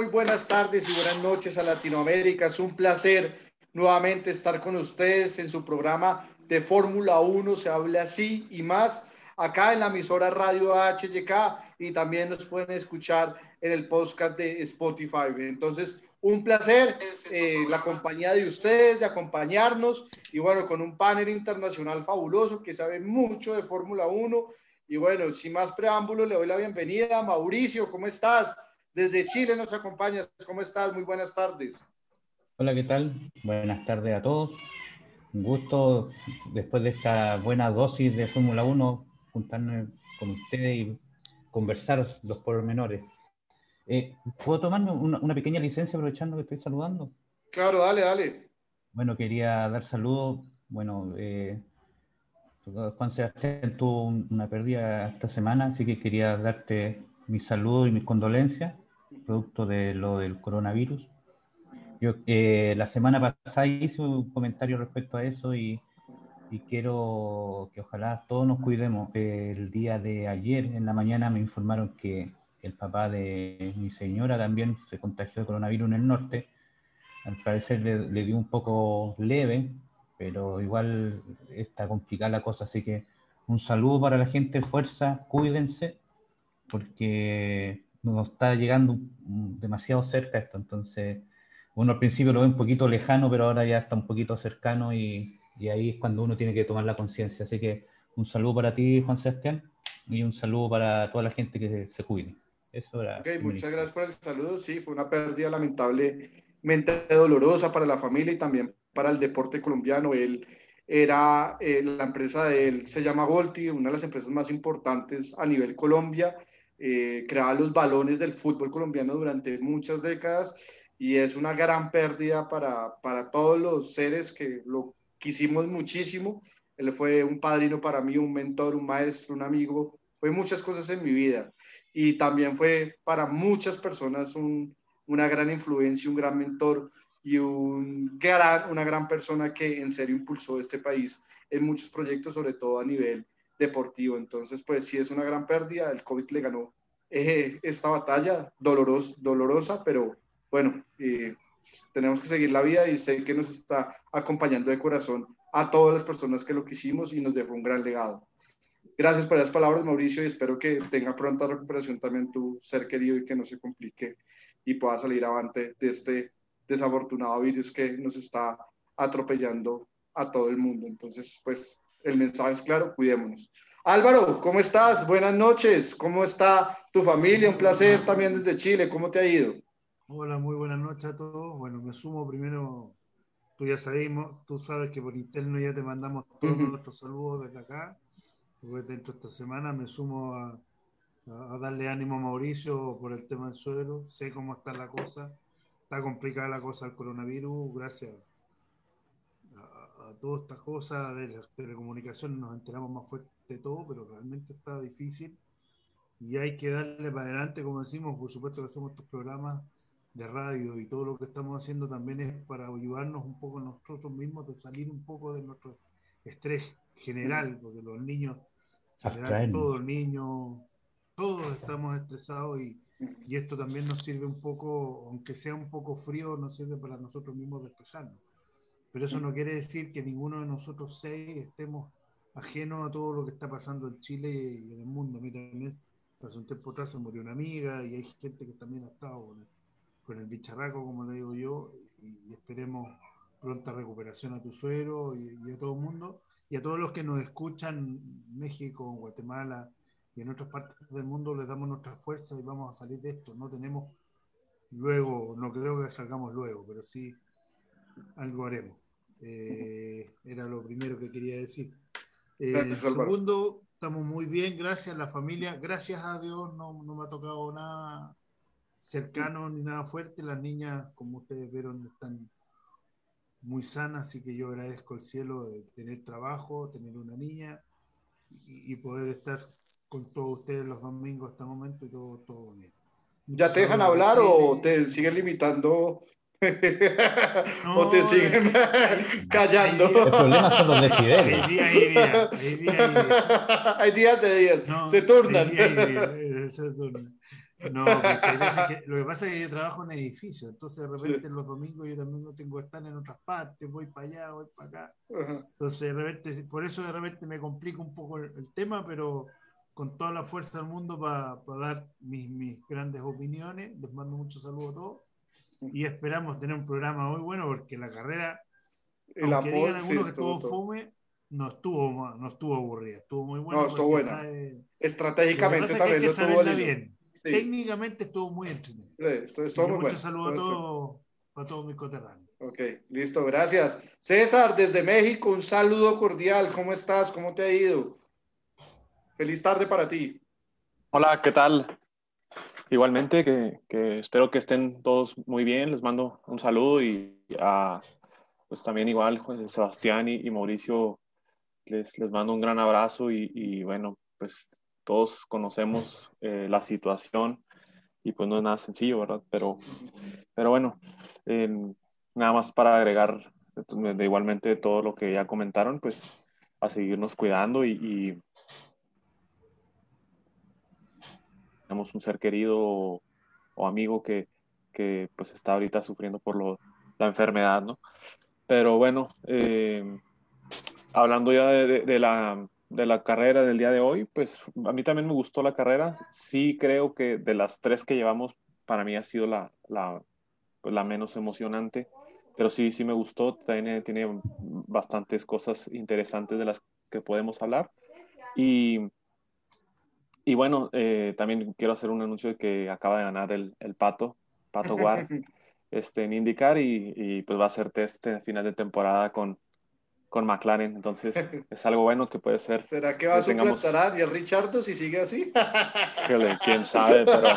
Muy buenas tardes y buenas noches a Latinoamérica. Es un placer nuevamente estar con ustedes en su programa de Fórmula 1, se habla así y más, acá en la emisora Radio HYK y también nos pueden escuchar en el podcast de Spotify. Entonces, un placer eh, la compañía de ustedes, de acompañarnos y bueno, con un panel internacional fabuloso que sabe mucho de Fórmula 1. Y bueno, sin más preámbulos, le doy la bienvenida. Mauricio, ¿cómo estás? Desde Chile nos acompañas. ¿Cómo estás? Muy buenas tardes. Hola, ¿qué tal? Buenas tardes a todos. Un gusto, después de esta buena dosis de Fórmula 1, juntarnos con ustedes y conversar los pormenores. Eh, ¿Puedo tomarme una, pequeña licencia aprovechando que estoy saludando? Claro, dale, dale. Bueno, quería dar saludos. Bueno, eh, Juan Sebastián tuvo una pérdida esta semana, así que quería darte mis saludos y mis condolencias, producto de lo del coronavirus. Yo eh, la semana pasada hice un comentario respecto a eso y, y quiero que ojalá todos nos cuidemos. el día de ayer en la mañana me informaron que el papá de mi señora también se contagió de coronavirus en el norte. Al parecer le, dio un poco leve, pero igual está complicada la cosa. Así que un saludo para la gente, fuerza, cuídense, porque nos está llegando demasiado cerca esto. Entonces, uno al principio lo ve un poquito lejano, pero ahora ya está un poquito cercano y, y ahí es cuando uno tiene que tomar la conciencia. Así que un saludo para ti, Juan Sebastián, y un saludo para toda la gente que se cuide. Eso era. muchas gracias por el saludo. Sí, fue una pérdida lamentablemente dolorosa para la familia y también para el deporte colombiano. Él era eh, la empresa de él, se llama Volti, una de las empresas más importantes a nivel Colombia. Eh, creaba los balones del fútbol colombiano durante muchas décadas y es una gran pérdida para, para todos los seres que lo quisimos muchísimo. Él fue un padrino para mí, un mentor, un maestro, un amigo, fue muchas cosas en mi vida y también fue para muchas personas una gran influencia, un gran mentor y un gran, una gran persona que en serio impulsó este país en muchos proyectos, sobre todo a nivel deportivo. Entonces, pues sí es una gran pérdida, el COVID le ganó eh, esta batalla dolorosa, dolorosa pero bueno, eh, tenemos que seguir la vida y sé que nos está acompañando de corazón a todas las personas que lo quisimos y nos dejó un gran legado. Gracias por esas palabras, Mauricio, y espero que tenga pronta recuperación también tu ser querido y que no se complique y pueda salir avante de este desafortunado virus que nos está atropellando a todo el mundo. Entonces, pues el mensaje es claro, cuidémonos. Álvaro, ¿cómo estás? Buenas noches. ¿Cómo está tu familia? Un placer también desde Chile. ¿Cómo te ha ido? Hola, muy buenas noches a todos. Bueno, me sumo primero, tú ya sabemos, tú sabes que por interno ya te mandamos todos nuestros saludos desde acá dentro de esta semana me sumo a, darle ánimo a Mauricio por el tema del suelo. Sé cómo está la cosa. Está complicada la cosa del coronavirus. Gracias a, a todas estas cosas de las telecomunicaciones nos enteramos más fuerte de todo, pero realmente está difícil. Y hay que darle para adelante, como decimos, por supuesto que hacemos estos programas de radio y todo lo que estamos haciendo también es para ayudarnos un poco nosotros mismos de salir un poco de nuestro estrés general, porque los niños todo el niño, todos estamos estresados y, y, esto también nos sirve un poco, aunque sea un poco frío, nos sirve para nosotros mismos despejarnos. Pero eso no quiere decir que ninguno de nosotros seis estemos ajenos a todo lo que está pasando en Chile y en el mundo. A mí también hace un tiempo atrás se murió una amiga y hay gente que también ha estado con el, con el bicharraco, como le digo yo, y, esperemos pronta recuperación a tu suero y, y a todo el mundo y a todos los que nos escuchan México, Guatemala y en otras partes del mundo les damos nuestra fuerza y vamos a salir de esto. No tenemos luego, no creo que salgamos luego, pero sí algo haremos. Eh, era lo primero que quería decir. Eh, segundo, estamos muy bien, gracias a la familia, gracias a Dios no, no me ha tocado nada cercano ni nada fuerte. Las niñas, como ustedes vieron, están muy sana, así que yo agradezco el cielo de tener trabajo, tener una niña y, poder estar con todos ustedes los domingos hasta el momento y todo, todo bien. ¿Ya te dejan hablar o te siguen limitando? ¿O te siguen callando? El problema son los decibeles. Hay días días. Hay días, hay días. de días. se turnan. se turnan. No, porque lo que pasa es que yo trabajo en edificio, entonces de repente los domingos yo también no tengo que estar en otras partes, voy para allá, voy para acá. Entonces de repente, por eso de repente me complica un poco el, tema, pero con toda la fuerza del mundo para dar mis, mis, grandes opiniones. Les mando muchos saludos a todos y esperamos tener un programa muy bueno porque la carrera, el aunque digan algunos que estuvo fome, no estuvo, no estuvo aburrida, estuvo muy buena. No, estuvo buena. Estratégicamente también lo estuvo bien. Técnicamente estuvo muy entretenido. Sí, estuvo, muy bueno. Muchos saludos a todos, a todos mis coterráneos. Ok, listo, gracias. César, desde México, un saludo cordial. ¿Cómo estás? ¿Cómo te ha ido? Feliz tarde para ti. Hola, ¿qué tal? Igualmente, que, espero que estén todos muy bien. Les mando un saludo y a, pues también igual Sebastián y, Mauricio les, les, mando un gran abrazo y, bueno, pues todos conocemos eh, la situación y pues no es nada sencillo, ¿verdad? Pero, pero bueno, nada más para agregar de, igualmente todo lo que ya comentaron, pues a seguirnos cuidando y, tenemos un ser querido o, amigo que, que, pues está ahorita sufriendo por lo, la enfermedad, ¿no? Pero bueno, eh, hablando ya de, la, de, la, carrera del día de hoy, pues a mí también me gustó la carrera. Sí creo que de las tres que llevamos, para mí ha sido la, la, pues, la menos emocionante. Pero sí, sí me gustó. Tiene, tiene bastantes cosas interesantes de las que podemos hablar. Y, y bueno, eh, también quiero hacer un anuncio de que acaba de ganar el, el Pato, Pato Guard. este, en indicar y, pues va a ser test en final de temporada con, con McLaren. Entonces es algo bueno que puede ser. ¿Será que va a suplantar a Daniel Richardo si sigue así? quién sabe, pero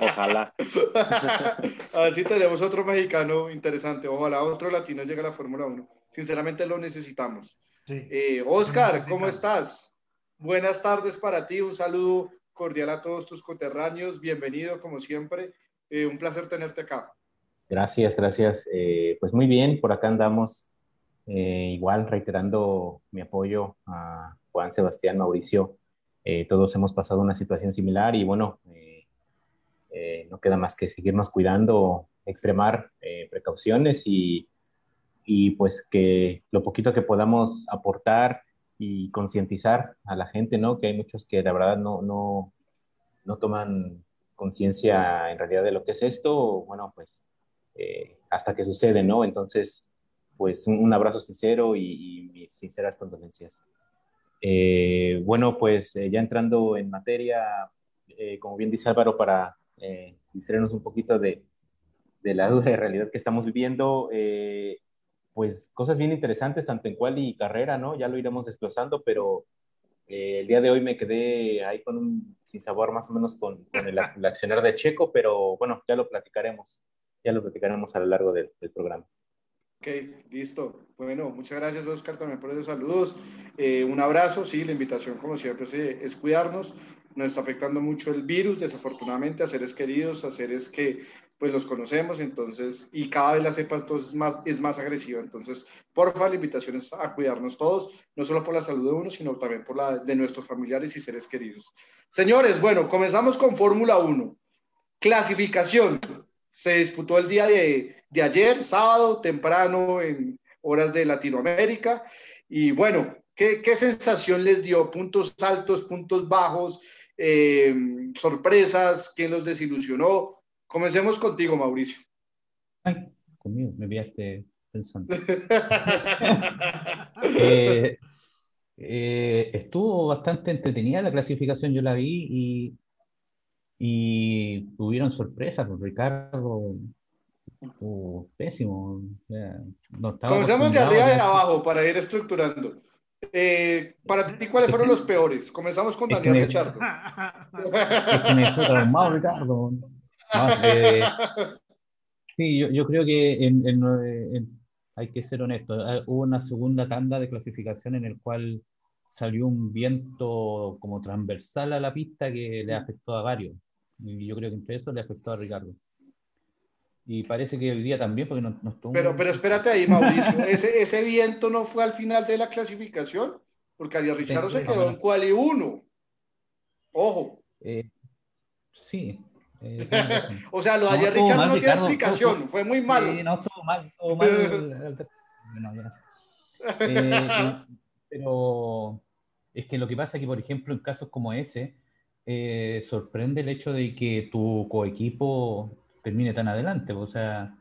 ojalá. a ver si tenemos otro mexicano interesante. Ojalá otro latino llegue a la Fórmula 1. Sinceramente lo necesitamos. Eh, Oscar, ¿cómo estás? Buenas tardes para ti. Un saludo cordial a todos tus coterráneos. Bienvenido, como siempre. Eh, un placer tenerte acá. Gracias, gracias. Eh, pues muy bien, por acá andamos eh, igual reiterando mi apoyo a Juan Sebastián, Mauricio. Eh, todos hemos pasado una situación similar y bueno, no queda más que seguirnos cuidando, extremar precauciones y, y, pues que lo poquito que podamos aportar y concientizar a la gente, ¿no? Que hay muchos que la verdad no, no, no toman conciencia en realidad de lo que es esto. Bueno, pues eh, hasta que sucede, ¿no? Entonces, pues un, abrazo sincero y, mis sinceras condolencias. Eh, bueno, pues eh, ya entrando en materia, como bien dice Álvaro, para distraernos un poquito de, de, la dura realidad que estamos viviendo, pues cosas bien interesantes, tanto en cual y carrera, ¿no? Ya lo iremos desglosando, pero el día de hoy me quedé ahí con un sin sabor más o menos con, con el, el accionar de Checo, pero bueno, ya lo platicaremos ya lo platicaremos a lo largo del, programa. Ok, listo. Bueno, muchas gracias Oscar también por esos saludos. Eh, un abrazo, sí, la invitación como siempre es cuidarnos. Nos está afectando mucho el virus, desafortunadamente, a seres queridos, a seres que pues los conocemos, entonces, y cada vez la cepa entonces, más, es más agresiva. Entonces, porfa, la invitación es a cuidarnos todos, no solo por la salud de uno, sino también por la de nuestros familiares y seres queridos. Señores, bueno, comenzamos con Fórmula 1. Clasificación se disputó el día de, ayer, sábado, temprano, en horas de Latinoamérica. Y bueno, ¿qué, sensación les dio? ¿Puntos altos, puntos bajos, eh, sorpresas? ¿Quién los desilusionó? Comencemos contigo, Mauricio. Ay, conmigo, me viaste pensando. Eh, eh, estuvo bastante entretenida la clasificación, yo la vi y y tuvieron sorpresas, pues, Ricardo estuvo pésimo. Comencemos de arriba y de abajo para ir estructurando. Eh, para ti, ¿cuáles fueron los peores? Comenzamos con Daniel Richardo. Ricardo. Eh, sí, yo, yo, creo que hay que ser honesto. Eh, hubo una segunda tanda de clasificación en el cual salió un viento como transversal a la pista que le afectó a varios. Y yo creo que entre eso le afectó a Ricardo. Y parece que hoy día también, porque no, no Pero, pero espérate ahí, Mauricio. ¿Ese, ¿Ese viento no fue al final de la clasificación? Porque Ariel Ricardo se quedó en quali 1. Ojo. Eh, sí, Eh, o sea, lo de ayer Richard no tiene explicación, fue muy malo. Sí, no, estuvo mal, estuvo mal. Eh, pero es que lo que pasa es que, por ejemplo, en casos como ese, eh, sorprende el hecho de que tu coequipo termine tan adelante. O sea,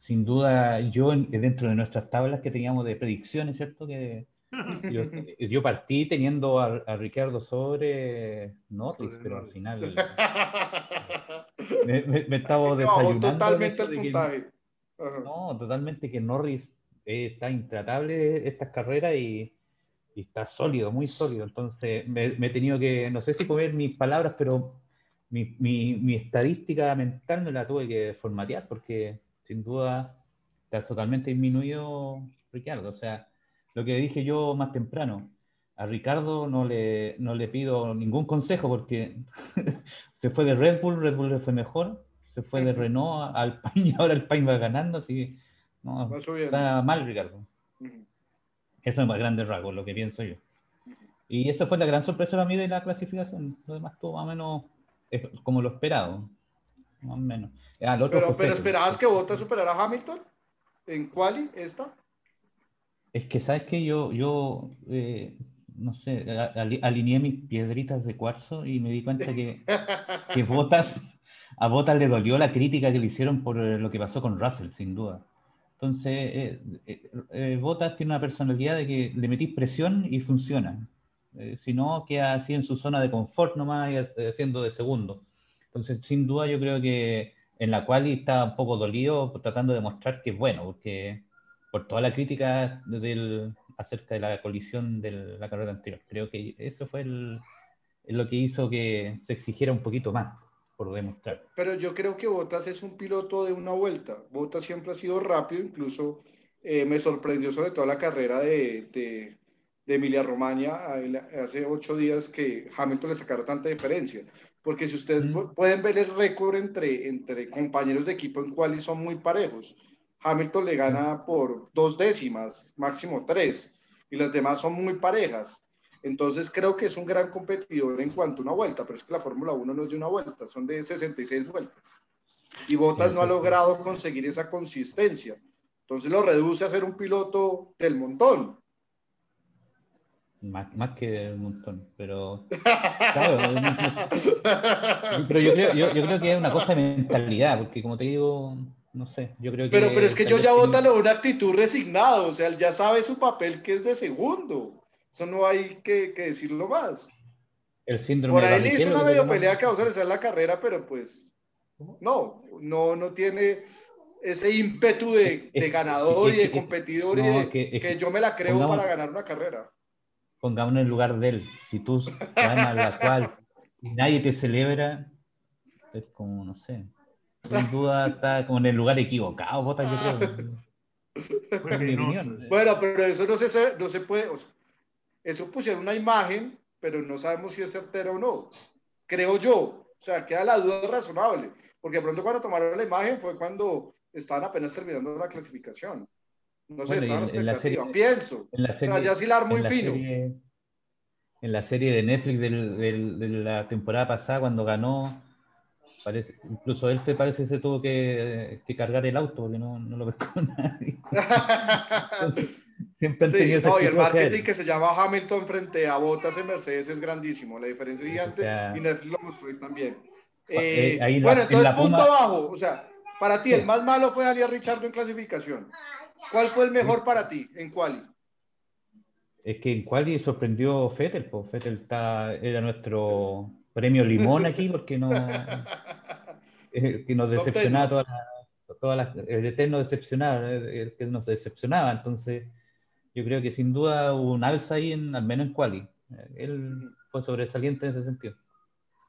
sin duda, yo dentro de nuestras tablas que teníamos de predicciones, ¿cierto? Que yo, partí teniendo a, Ricardo sobre Notis, pero al final me, estaba desayunando. Totalmente el puntaje. no, totalmente que Norris está intratable estas carreras y, está sólido, muy sólido. Entonces me, he tenido que, no sé si comer mis palabras, pero mi, mi, estadística mental me la tuve que formatear porque sin duda está totalmente disminuido Ricardo. O sea, lo que dije yo más temprano, a Ricardo no le, no le pido ningún consejo porque se fue de Red Bull, Red Bull le fue mejor, se fue de Renault al Pain y ahora el Pain va ganando, así que no, está mal Ricardo. Eso es más grande rasgo, lo que pienso yo. Y esa fue la gran sorpresa para mí de la clasificación. Lo demás estuvo más o menos como lo esperado. Más o menos. Ah, pero, pero esperabas que Bottas superara a Hamilton en quali esta. Es que, ¿sabes que Yo, yo eh, no sé, alineé mis piedritas de cuarzo y me di cuenta que, que Botas, a Botas le dolió la crítica que le hicieron por eh, lo que pasó con Russell, sin duda. Entonces, eh, Botas tiene una personalidad de que le metís presión y funciona. si no, queda así en su zona de confort nomás y haciendo de segundo. Entonces, sin duda, yo creo que en la cual está un poco dolido tratando de mostrar que es bueno, porque por toda la crítica del, acerca de la colisión de la carrera anterior. Creo que eso fue lo que hizo que se exigiera un poquito más por demostrar. Pero yo creo que Bottas es un piloto de una vuelta. Bottas siempre ha sido rápido, incluso eh, me sorprendió sobre todo la carrera de, de, de Emilia Romagna hace ocho días que Hamilton le sacara tanta diferencia. Porque si ustedes pueden ver el récord entre, entre compañeros de equipo en cual son muy parejos. Hamilton le gana por dos décimas, máximo tres, y las demás son muy parejas. Entonces creo que es un gran competidor en cuanto a una vuelta, pero es que la Fórmula 1 no es de una vuelta, son de 66 vueltas. Y Bottas no ha logrado conseguir esa consistencia. Entonces lo reduce a ser un piloto del montón. Más, que del montón, pero claro, pero yo creo, yo creo que es una cosa de mentalidad, porque como te digo, no sé, yo creo que... Pero, pero es que yo ya vota una actitud resignada, o sea, él ya sabe su papel que es de segundo. Eso no hay que, decirlo más. El síndrome Por ahí le hizo una medio pelea que a hacer la carrera, pero pues no, no, no tiene ese ímpetu de, ganador y de competidor y que, yo me la creo para ganar una carrera. Pongamos en lugar de él. Si tú ganas la cual y nadie te celebra, es como, no sé, sin duda está como en el lugar equivocado, Bota, yo creo. bueno, pero eso no se, no se puede. eso pusieron una imagen, pero no sabemos si es certera o no. Creo yo. O sea, queda la duda razonable. Porque de pronto cuando tomaron la imagen fue cuando estaban apenas terminando la clasificación. No sé, estaban en, la serie, pienso. En la serie, o sea, ya hilar muy fino. en la serie de Netflix de la temporada pasada, cuando ganó incluso él se parece que se tuvo que, cargar el auto porque no, no lo pescó nadie. siempre han tenido sí, no, y el marketing que se llama Hamilton frente a Bottas en Mercedes es grandísimo. La diferencia es gigante y Netflix lo mostró también. Eh, eh, bueno, entonces punto bajo. O sea, para ti, el más malo fue Daniel Richardo en clasificación. ¿Cuál fue el mejor para ti en quali? Es que en quali sorprendió Fettel, pues Fettel está, era nuestro premio limón aquí porque no eh, que nos decepcionaba toda la, el eterno decepcionado, eh, el que nos decepcionaba. Entonces, yo creo que sin duda hubo un alza ahí, en, al menos en Quali. Él fue sobresaliente en ese sentido.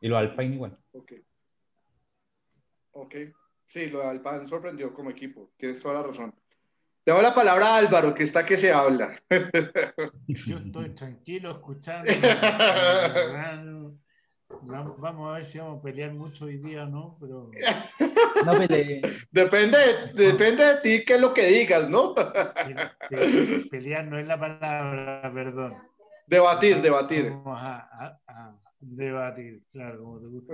Y lo Alpine igual. Ok. Ok. Sí, lo de Alpine sorprendió como equipo. Tienes toda la razón. Te doy la palabra a Álvaro, que está que se habla. Yo estoy tranquilo escuchando. Vamos a ver si vamos a pelear mucho hoy día, ¿no? Pero... No Depende, depende de ti qué es lo que digas, ¿no? Pelear no es la palabra, perdón. Debatir, debatir. Vamos a, debatir, claro, como te gusta.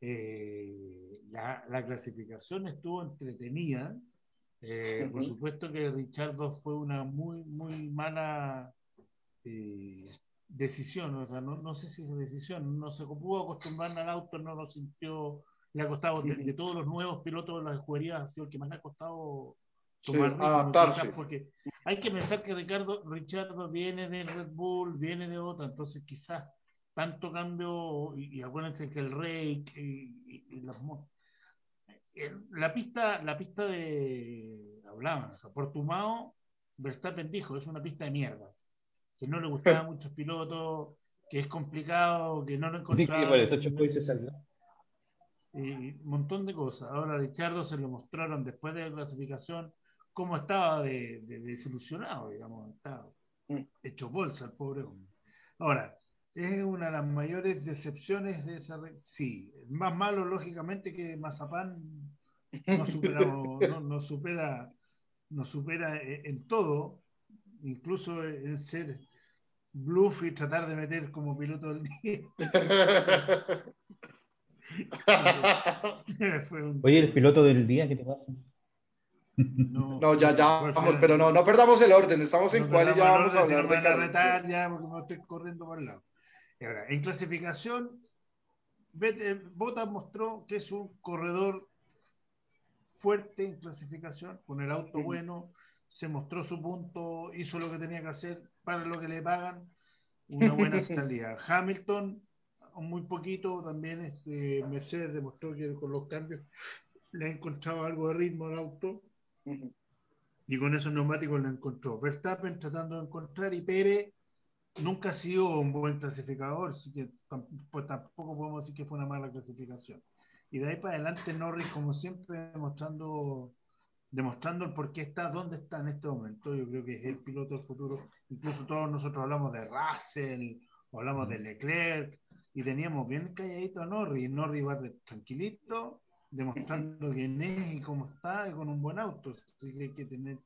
Eh, la, la, clasificación estuvo entretenida. Eh, por supuesto que Richardo fue una muy, muy mala eh, decisión, o sea, no, no, sé si es decisión, no se pudo acostumbrar al auto, no lo sintió, le ha costado, de, todos los nuevos pilotos de las escuderías, ha sido el que más le ha costado tomar adaptarse. porque hay que pensar que Ricardo, Richardo viene de Red Bull, viene de otra, entonces quizás tanto cambio, y, acuérdense que el Rey y, y, los la pista, la pista de hablaban, o sea, Portumao, Verstappen dijo, es una pista de mierda, que no le gustaba a muchos pilotos, que es complicado, que no lo encontraba. Y un montón de cosas. Ahora Richardo se lo mostraron después de la clasificación cómo estaba de, desilusionado, digamos, estaba mm. hecho bolsa el pobre hombre. Ahora, es una de las mayores decepciones de esa red. Sí, más malo, lógicamente, que Mazapán no supera, no, supera, no supera en todo, incluso en ser bluff y tratar de meter como piloto del día. Oye, el piloto del día, ¿qué te pasa? No, ya, ya, vamos, pero no, no perdamos el orden, estamos en cuál y ya vamos a hablar de retar ya porque me estoy corriendo por el lado. Y ahora, en clasificación, Bota mostró que es un corredor fuerte en clasificación, con el auto bueno, se mostró su punto, hizo lo que tenía que hacer para lo que le pagan, una buena salida. Hamilton, muy poquito, también este, Mercedes demostró que con los cambios le ha encontrado algo de ritmo al auto. Y con esos neumáticos le encontró. Verstappen tratando de encontrar y Pérez nunca ha sido un buen clasificador, así que pues, tampoco podemos decir que fue una mala clasificación. Y de ahí para adelante Norris, como siempre, demostrando, demostrando el por qué está, dónde está en este momento. Yo creo que es el piloto del futuro. Incluso todos nosotros hablamos de Russell, hablamos de Leclerc, y teníamos bien calladito a Norris. Norris va tranquilito, demostrando quién es y cómo está, y con un buen auto. Así que hay que tener,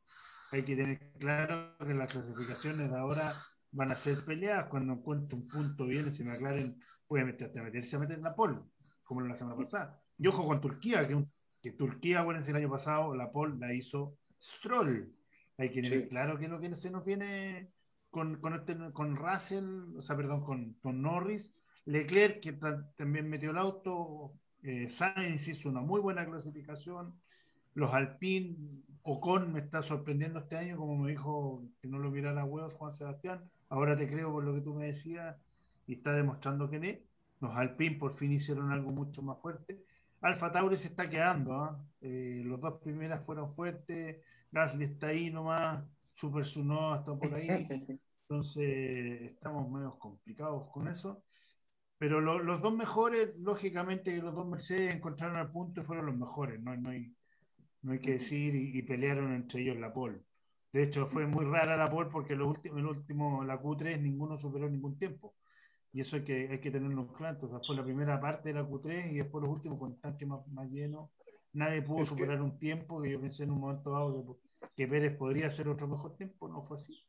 hay que tener claro que las clasificaciones de ahora van a ser peleadas cuando encuentre un punto bien, si me aclaren, puede meterse a meterse a meter en la pole, como la semana pasada. Y ojo con Turquía, que, que Turquía, acuérdense, el año pasado la pole la hizo Stroll. Hay que tener claro que lo que se nos viene con, con, este, con Russell, o sea, perdón, con, con Norris, Leclerc, que también metió el auto, eh, Sainz hizo una muy buena clasificación, los Alpine, Ocon me está sorprendiendo este año, como me dijo que no lo mirara a huevos Juan Sebastián, ahora te creo por lo que tú me decías y está demostrando que no. Los Alpine por fin hicieron algo mucho más fuerte. Alfa Tauri se está quedando, ¿ah? eh, los dos primeras fueron fuertes, Gasly está ahí nomás, Super Suno está por ahí, entonces estamos medio complicados con eso. Pero los dos mejores, lógicamente los dos Mercedes encontraron el punto y fueron los mejores, no, no, hay, no hay que decir, y, pelearon entre ellos la pole. De hecho, fue muy rara la pole porque lo último, el último, la Q3, ninguno superó ningún tiempo. Y eso hay que, hay que tenerlo claro. O sea, fue la primera parte de la Q3 y después los últimos con tanque más, más lleno. Nadie pudo superar un tiempo que yo pensé en un momento dado que Pérez podría hacer otro mejor tiempo, no fue así.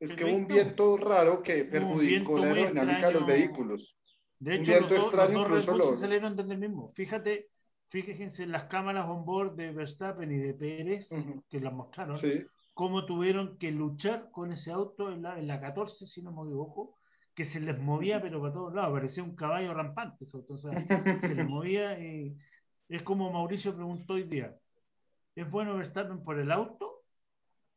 Es que hubo un viento raro que perjudicó la aerodinámica de los vehículos. De hecho, un viento los, extraño los dos incluso se salieron desde el mismo. Fíjate, fíjense las cámaras on board de Verstappen y de Pérez, que las mostraron, cómo tuvieron que luchar con ese auto en la, en la 14, si no me equivoco, que se les movía, pero para todos lados, parecía un caballo rampante. O sea, se les movía y es como Mauricio preguntó hoy día, ¿es bueno Verstappen por el auto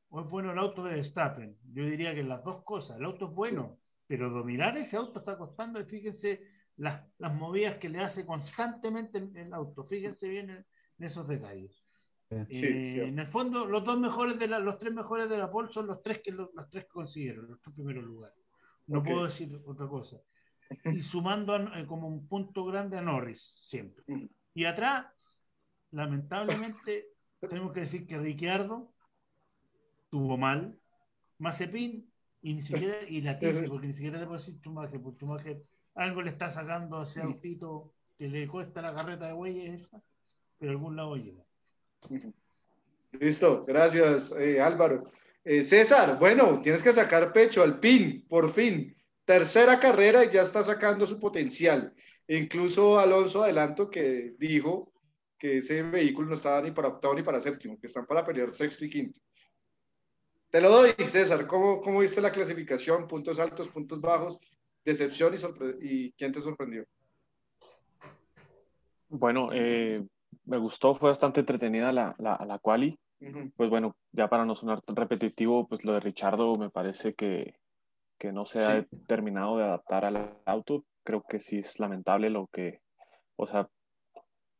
o es bueno el auto de Verstappen? Yo diría que las dos cosas. El auto es bueno, pero dominar ese auto está costando. Y fíjense las, las, movidas que le hace constantemente el, auto. Fíjense bien en, esos detalles. Eh, en el fondo, los dos mejores de la, los tres mejores de la pole son los tres que los, tres que consiguieron, los tres primeros lugares. No puedo decir otra cosa. Y sumando eh, como un punto grande a Norris, siempre. Mm. Y atrás, lamentablemente, tenemos que decir que Ricciardo tuvo mal, Mazepin y ni siquiera, y Latifi, porque ni siquiera te puedo decir Chumaje, porque Chumaje algo le está sacando a ese autito que le cuesta la carreta de huellas esa, pero algún lado llega. Listo, gracias eh, Álvaro. Eh, César, bueno, tienes que sacar pecho al PIN, por fin. Tercera carrera y ya está sacando su potencial. Incluso Alonso Adelanto que dijo que ese vehículo no estaba ni para octavo ni para séptimo, que están para pelear sexto y quinto. Te lo doy, César. ¿Cómo, cómo viste la clasificación? Puntos altos, puntos bajos, decepción y, y quién te sorprendió. Bueno, eh, me gustó, fue bastante entretenida la, la, la quali. Pues bueno, ya para no sonar tan repetitivo, pues lo de Richardo me parece que, que no se ha terminado de adaptar al auto. Creo que sí es lamentable lo que, o sea,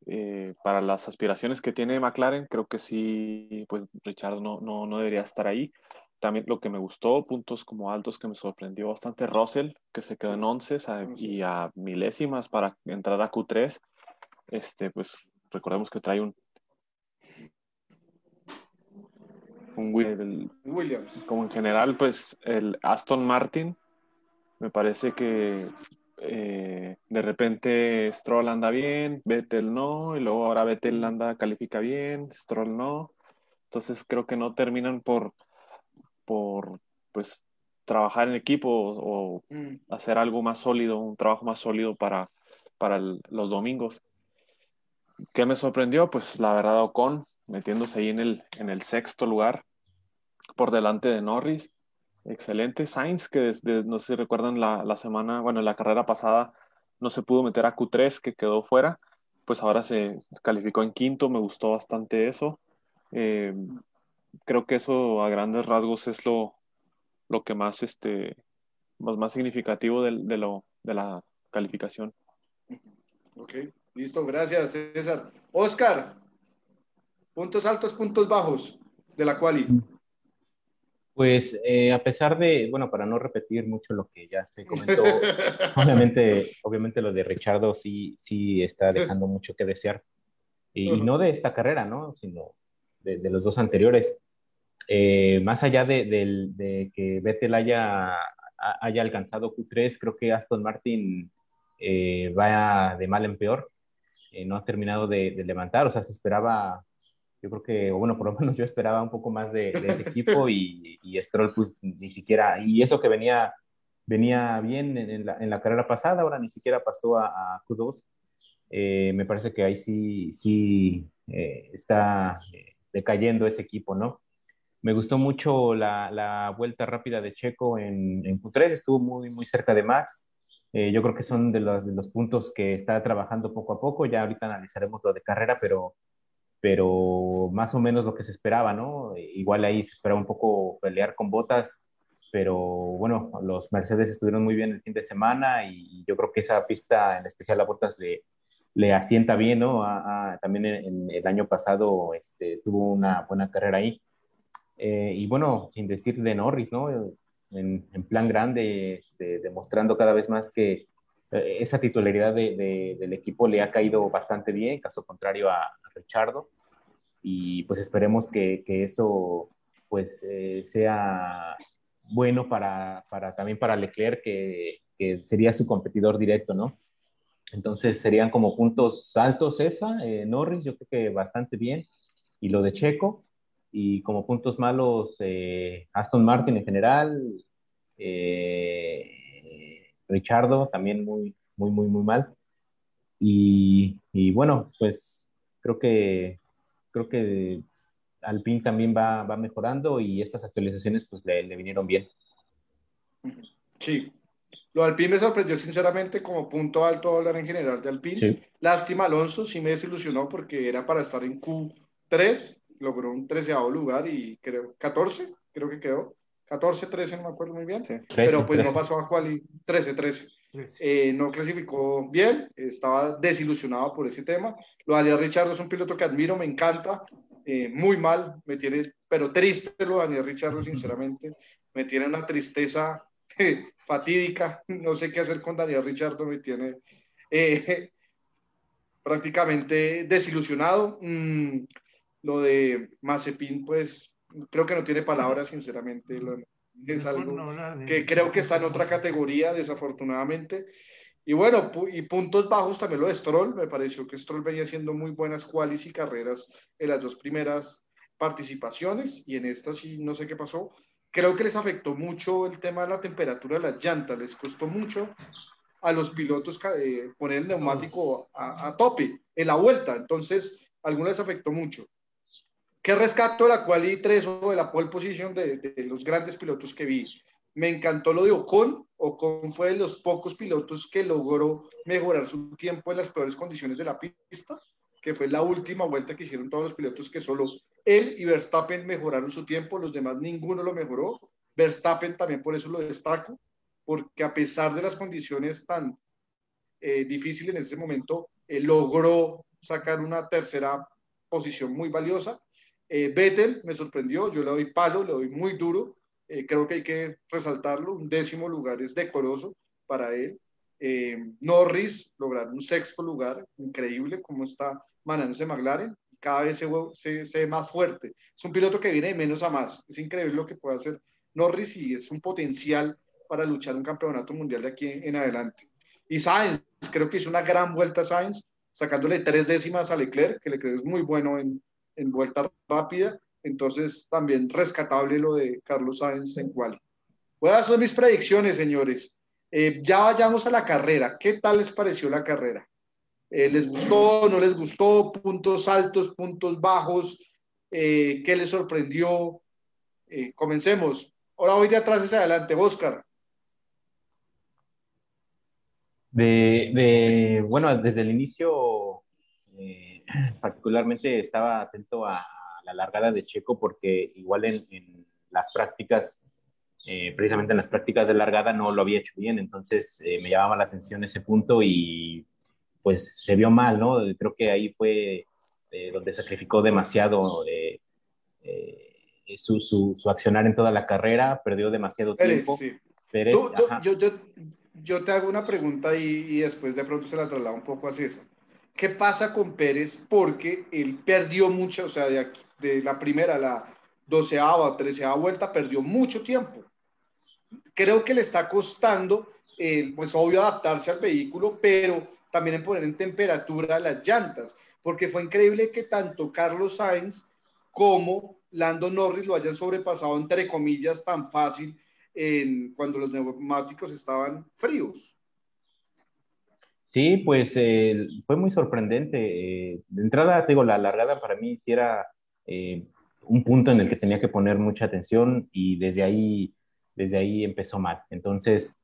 eh, para las aspiraciones que tiene McLaren, creo que sí, pues Richardo no, no, no debería estar ahí. También lo que me gustó, puntos como altos que me sorprendió bastante, Russell, que se quedó en 11 y a milésimas para entrar a Q3. Este, pues recordemos que trae un, Williams. Como en general, pues el Aston Martin, me parece que eh, de repente Stroll anda bien, Vettel no, y luego ahora Vettel anda, califica bien, Stroll no. Entonces creo que no terminan por, por pues, trabajar en equipo o, mm. hacer algo más sólido, un trabajo más sólido para, para los domingos. ¿Qué me sorprendió? Pues la verdad, Ocon metiéndose ahí en el, en el sexto lugar por delante de Norris. Excelente. Sainz, que desde, no sé si recuerdan la, la, semana, bueno, en la carrera pasada no se pudo meter a Q3, que quedó fuera, pues ahora se calificó en quinto, me gustó bastante eso. Eh, creo que eso a grandes rasgos es lo, lo que más, este, más, más significativo de, de, lo, de la calificación. Ok. Listo, gracias, César. Oscar, puntos altos, puntos bajos de la quali. Pues eh, a pesar de, bueno, para no repetir mucho lo que ya se comentó, obviamente, obviamente lo de Richardo sí, sí está dejando mucho que desear. Y, no de esta carrera, ¿no? Sino de, los dos anteriores. Eh, más allá de, de, que Vettel haya, haya alcanzado Q3, creo que Aston Martin eh, va de mal en peor. Eh, no ha terminado de, levantar, o sea, se esperaba, yo creo que, bueno, por lo menos yo esperaba un poco más de, ese equipo y, y Stroll pues ni siquiera, y eso que venía, venía bien en, la, en la, carrera pasada, ahora ni siquiera pasó a, Q2. Eh, me parece que ahí sí, sí eh, está decayendo ese equipo, ¿no? Me gustó mucho la, la vuelta rápida de Checo en, en, Q3, estuvo muy, muy cerca de Max. Eh, yo creo que son de los, de los puntos que está trabajando poco a poco. Ya ahorita analizaremos lo de carrera, pero, pero más o menos lo que se esperaba, ¿no? Igual ahí se esperaba un poco pelear con botas, pero bueno, los Mercedes estuvieron muy bien el fin de semana y yo creo que esa pista, en especial a botas, le, le asienta bien, ¿no? también en, el año pasado este, tuvo una buena carrera ahí. Eh, y bueno, sin decir de Norris, ¿no? en, plan grande, este, demostrando cada vez más que esa titularidad de, del equipo le ha caído bastante bien, caso contrario a, Richardo. Y pues esperemos que, que eso pues eh, sea bueno para, para, también para Leclerc, que, que, sería su competidor directo, ¿no? Entonces serían como puntos altos esa, eh, Norris, yo creo que bastante bien, y lo de Checo, y como puntos malos eh, Aston Martin en general, eh, Richardo también muy, muy, muy, muy mal. Y, y, bueno, pues creo que, creo que Alpine también va, va mejorando y estas actualizaciones pues le, le vinieron bien. Sí, lo de Alpine me sorprendió sinceramente como punto alto hablar en general de Alpine. Lástima Alonso, sí me desilusionó porque era para estar en Q3 logró un treceavo lugar y creo 14, creo que quedó. 14, 13, no me acuerdo muy bien. pero pues no pasó a quali 13, 13. Eh, no clasificó bien, estaba desilusionado por ese tema. Lo de Daniel Richardo es un piloto que admiro, me encanta, eh, muy mal, me tiene, pero triste lo de Daniel Richardo, sinceramente. Me tiene una tristeza eh, fatídica, no sé qué hacer con Daniel Richardo, me tiene prácticamente desilusionado. Mm, lo de Mazepin, pues creo que no tiene palabras, sinceramente. es algo que creo que está en otra categoría, desafortunadamente. Y bueno, y puntos bajos también lo de Stroll. Me pareció que Stroll venía haciendo muy buenas cuales y carreras en las dos primeras participaciones y en esta sí no sé qué pasó. Creo que les afectó mucho el tema de la temperatura de las llantas, les costó mucho a los pilotos eh, poner el neumático a, tope en la vuelta. Entonces, algunos les afectó mucho. ¿Qué rescato de la cual y tres o de la pole position de, los grandes pilotos que vi? Me encantó lo de Ocon. Ocon fue de los pocos pilotos que logró mejorar su tiempo en las peores condiciones de la pista, que fue la última vuelta que hicieron todos los pilotos que solo él y Verstappen mejoraron su tiempo, los demás ninguno lo mejoró. Verstappen también por eso lo destaco, porque a pesar de las condiciones tan eh, difíciles en ese momento, eh, logró sacar una tercera posición muy valiosa. Eh, Vettel me sorprendió, yo le doy palo, le doy muy duro, creo que hay que resaltarlo, un décimo lugar es decoroso para él. Norris lograr un sexto lugar, increíble cómo está manejándose McLaren, cada vez se, se, ve más fuerte. Es un piloto que viene de menos a más. Es increíble lo que puede hacer Norris y es un potencial para luchar un campeonato mundial de aquí en adelante. Y Sainz, creo que hizo una gran vuelta a Sainz, sacándole tres décimas a Leclerc, que Leclerc es muy bueno en, en vuelta rápida. Entonces, también rescatable lo de Carlos Sainz en. Voy a hacer mis predicciones, señores. Eh, ya vayamos a la carrera. ¿Qué tal les pareció la carrera? Eh, ¿Les gustó, no les gustó? ¿Puntos altos, puntos bajos? Eh, ¿Qué les sorprendió? Comencemos. Ahora voy de atrás hacia adelante. Oscar. De, bueno, desde el inicio, particularmente estaba atento a, la largada de Checo porque igual en, en las prácticas, precisamente en las prácticas de largada no lo había hecho bien, entonces me llamaba la atención ese punto y pues se vio mal, ¿no? Creo que ahí fue eh, donde sacrificó demasiado eh, eh, su, su, su, accionar en toda la carrera, perdió demasiado tiempo. yo, yo, yo, te hago una pregunta y, y, después de pronto se la traslado un poco a César. ¿Qué pasa con Pérez? Porque él perdió mucho, o sea, de, aquí, de la primera la doceava treceava vuelta, perdió mucho tiempo. Creo que le está costando, pues obvio, adaptarse al vehículo, pero también en poner en temperatura las llantas, porque fue increíble que tanto Carlos Sainz como Lando Norris lo hayan sobrepasado, entre comillas, tan fácil en, cuando los neumáticos estaban fríos. Sí, pues eh, fue muy sorprendente. Eh, de entrada, digo, la largada para mí sí era eh, un punto en el que tenía que poner mucha atención y desde ahí, desde ahí empezó mal. Entonces,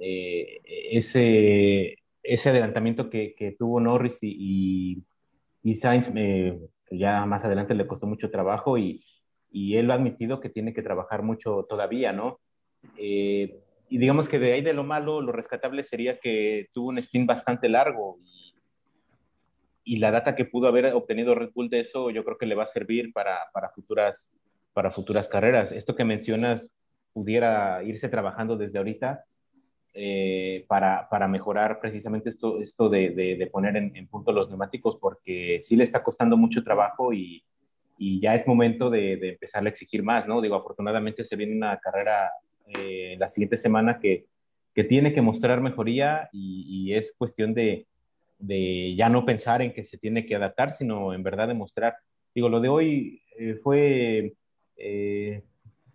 ese, ese adelantamiento que, tuvo Norris y, y, Sainz, eh, ya más adelante le costó mucho trabajo y, y, él ha admitido que tiene que trabajar mucho todavía, ¿no? Eh, y digamos que de ahí de lo malo, lo rescatable sería que tuvo un stint bastante largo y, y, la data que pudo haber obtenido Red Bull de eso yo creo que le va a servir para, para, futuras, para futuras carreras. Esto que mencionas pudiera irse trabajando desde ahorita eh, para, para, mejorar precisamente esto, esto de, de, poner en, punto los neumáticos, porque sí le está costando mucho trabajo y, y ya es momento de, de, empezarle a exigir más, ¿no? Digo, afortunadamente se viene una carrera eh, la siguiente semana que, que, tiene que mostrar mejoría y, es cuestión de, de, ya no pensar en que se tiene que adaptar, sino en verdad demostrar. Digo, lo de hoy eh, fue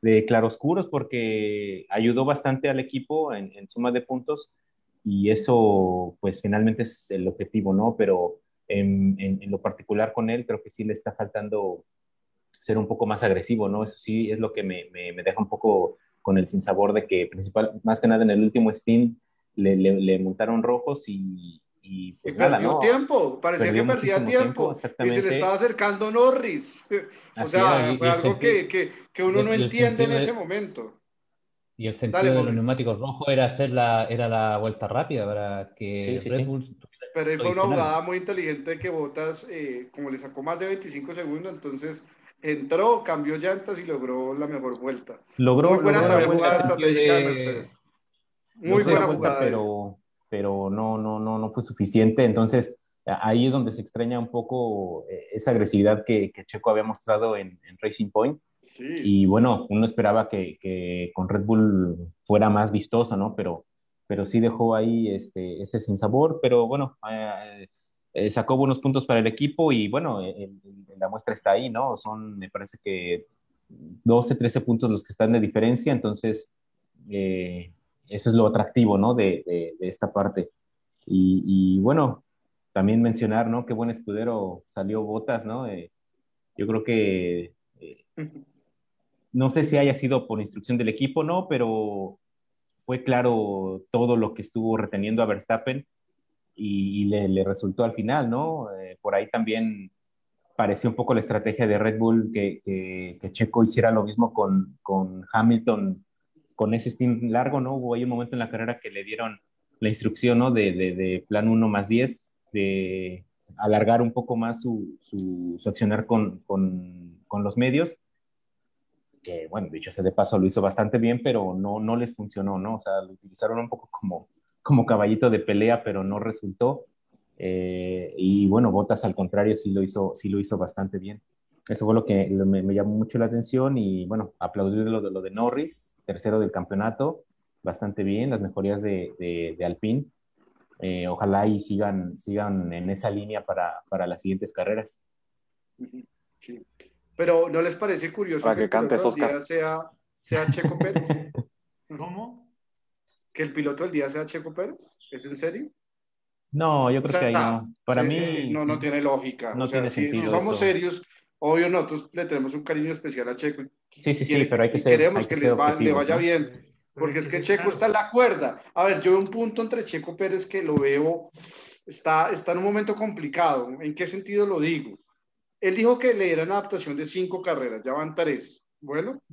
de claroscuros porque ayudó bastante al equipo en, suma de puntos y eso pues finalmente es el objetivo, ¿no? Pero en, en, lo particular con él creo que sí le está faltando ser un poco más agresivo, ¿no? Eso sí es lo que me, me, deja un poco con el sinsabor de que principal, más que nada en el último Steam le, le, le montaron rojos y, y, pues perdió tiempo, parecía que perdía tiempo, y se le estaba acercando Norris. o sea, fue algo que, que, que, uno no entiende en ese momento. Y el sentido de los neumáticos rojos era hacer la, era la vuelta rápida para que Red Bull Pero fue una jugada muy inteligente que Botas, eh, como le sacó más de 25 segundos, entonces entró, cambió llantas y logró la mejor vuelta. Logró, muy buena también jugada estratégica de, Mercedes. Muy buena jugada. Pero pero no, no, no, no fue suficiente. Entonces, ahí es donde se extraña un poco eh, esa agresividad que, que Checo había mostrado en, Racing Point. Sí. Y bueno, uno esperaba que, que, con Red Bull fuera más vistoso, ¿no? Pero, pero sí dejó ahí este, ese sinsabor, pero bueno, eh, eh, sacó buenos puntos para el equipo y bueno, la muestra está ahí, ¿no? Son, me parece que 12, 13 puntos los que están de diferencia, entonces eso es lo atractivo, ¿no? De, de, esta parte. Y, y, bueno, también mencionar, ¿no? Qué buen escudero salió Botas, ¿no? Eh, yo creo que, eh, no sé si haya sido por instrucción del equipo, ¿no? Pero fue claro todo lo que estuvo reteniendo a Verstappen y, le, le, resultó al final, ¿no? Eh, por ahí también pareció un poco la estrategia de Red Bull que, que, Checo hiciera lo mismo con, con, Hamilton, con ese steam largo, ¿no? Hubo ahí un momento en la carrera que le dieron la instrucción, ¿no? De, de, de plan 1 más 10, de alargar un poco más su, su, accionar con, con, con, los medios, que bueno, dicho sea de paso, lo hizo bastante bien, pero no, no les funcionó, ¿no? O sea, lo utilizaron un poco como, como caballito de pelea, pero no resultó. Eh, y bueno, Botas al contrario sí lo hizo, sí lo hizo bastante bien. Eso fue lo que me, me llamó mucho la atención y bueno, aplaudir lo de, lo de Norris, tercero del campeonato, bastante bien, las mejorías de, de, de Alpine. Eh, ojalá y sigan, sigan en esa línea para, para las siguientes carreras. Sí. Pero ¿no les parece curioso que, que del día sea, sea Checo Pérez? ¿Cómo? ¿Que el piloto del día sea Checo Pérez? ¿Es en serio? No, yo creo que ahí no. Para mí. No, no tiene lógica. No tiene si, si, somos serios, obvio, nosotros le tenemos un cariño especial a Checo. Sí, sí, sí, pero hay que ser. Queremos que, le, vaya bien. Porque es que Checo está en la cuerda. A ver, yo veo un punto entre Checo Pérez que lo veo, está, está en un momento complicado. ¿En qué sentido lo digo? Él dijo que le dieran adaptación de cinco carreras, ya van tres. Bueno,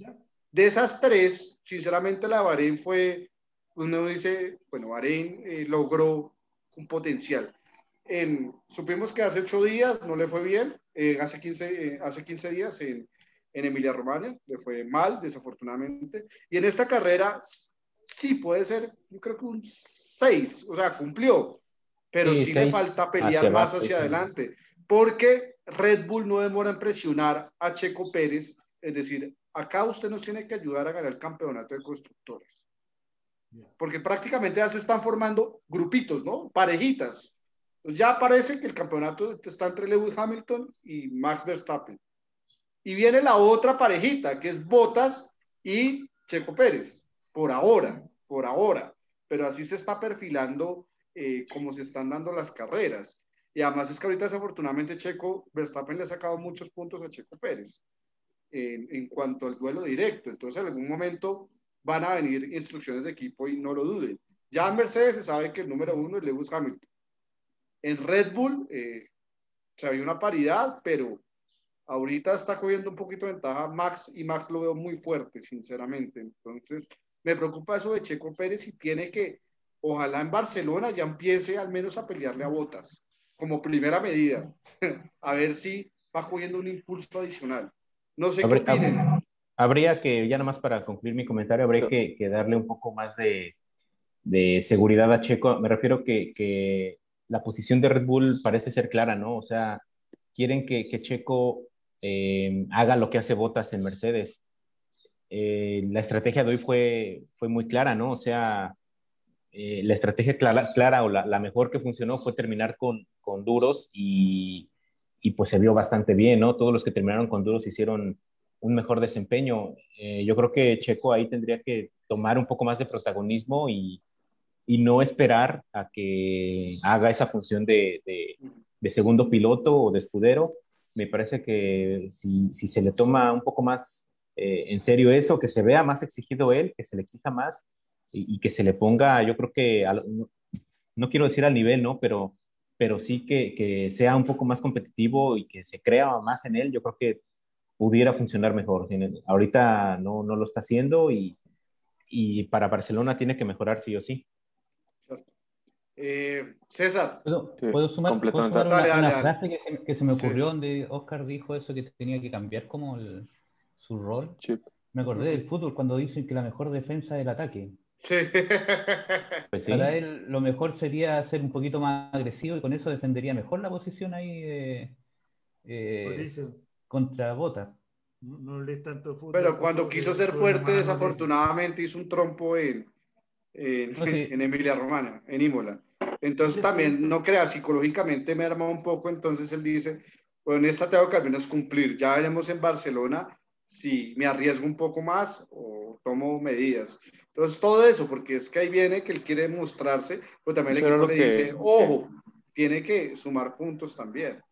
de esas tres, sinceramente la Bahrein fue, uno dice, bueno, Bahrein eh, logró un potencial. En, supimos que hace ocho días no le fue bien, eh, hace, 15, eh, hace 15 días en, en Emilia Romagna, le fue mal, desafortunadamente, y en esta carrera sí puede ser, yo creo que un 6, o sea, cumplió, pero sí, le falta pelear más hacia adelante, porque Red Bull no demora en presionar a Checo Pérez, es decir, acá usted nos tiene que ayudar a ganar el campeonato de constructores porque prácticamente ya se están formando grupitos, ¿no? Parejitas. Ya parece que el campeonato está entre Lewis Hamilton y Max Verstappen. Y viene la otra parejita, que es Botas y Checo Pérez, por ahora, por ahora. Pero así se está perfilando eh, como se están dando las carreras. Y además es que ahorita desafortunadamente Checo, Verstappen le ha sacado muchos puntos a Checo Pérez en, en cuanto al duelo directo. Entonces en algún momento van a venir instrucciones de equipo y no lo duden. Ya en Mercedes se sabe que el número uno es Lewis Hamilton. En Red Bull eh, se había una paridad, pero ahorita está cogiendo un poquito de ventaja Max y Max lo veo muy fuerte, sinceramente. Entonces, me preocupa eso de Checo Pérez y tiene que, ojalá en Barcelona ya empiece al menos a pelearle a botas, como primera medida, a ver si va cogiendo un impulso adicional. No sé qué opinen habría que, ya nada más para concluir mi comentario, habría que, darle un poco más de, seguridad a Checo. Me refiero que, que, la posición de Red Bull parece ser clara, ¿no? O sea, quieren que, Checo eh, haga lo que hace Botas en Mercedes. Eh, la estrategia de hoy fue, fue muy clara, ¿no? O sea, eh, la estrategia clara, clara o la, mejor que funcionó fue terminar con, con duros y, y, pues se vio bastante bien, ¿no? Todos los que terminaron con duros hicieron un mejor desempeño. Eh, yo creo que Checo ahí tendría que tomar un poco más de protagonismo y, y no esperar a que haga esa función de, de, segundo piloto o de escudero. Me parece que si, si se le toma un poco más eh, en serio eso, que se vea más exigido él, que se le exija más y, que se le ponga, yo creo que, no, quiero decir al nivel, ¿no? Pero, pero sí que, que sea un poco más competitivo y que se crea más en él. Yo creo que pudiera funcionar mejor. Ahorita no, no lo está haciendo y, y, para Barcelona tiene que mejorar sí o sí. Eh, César. ¿Puedo, sumar, una, frase que se, que se me ocurrió donde Oscar dijo eso que tenía que cambiar como su rol? Me acordé del fútbol cuando dicen que la mejor defensa es el ataque. Sí. Pues Para él lo mejor sería ser un poquito más agresivo y con eso defendería mejor la posición ahí. Eh, eh, contra Bota. No, le tanto fútbol. Pero cuando quiso ser fuerte, desafortunadamente hizo un trompo en, en, Emilia Romana, en Imola. Entonces también, no crea, psicológicamente me arma un poco, entonces él dice, bueno, en esta tengo que al menos cumplir, ya veremos en Barcelona si me arriesgo un poco más o tomo medidas. Entonces, todo eso, porque es que ahí viene que él quiere mostrarse, pero también el equipo le dice, ojo, tiene que sumar puntos también.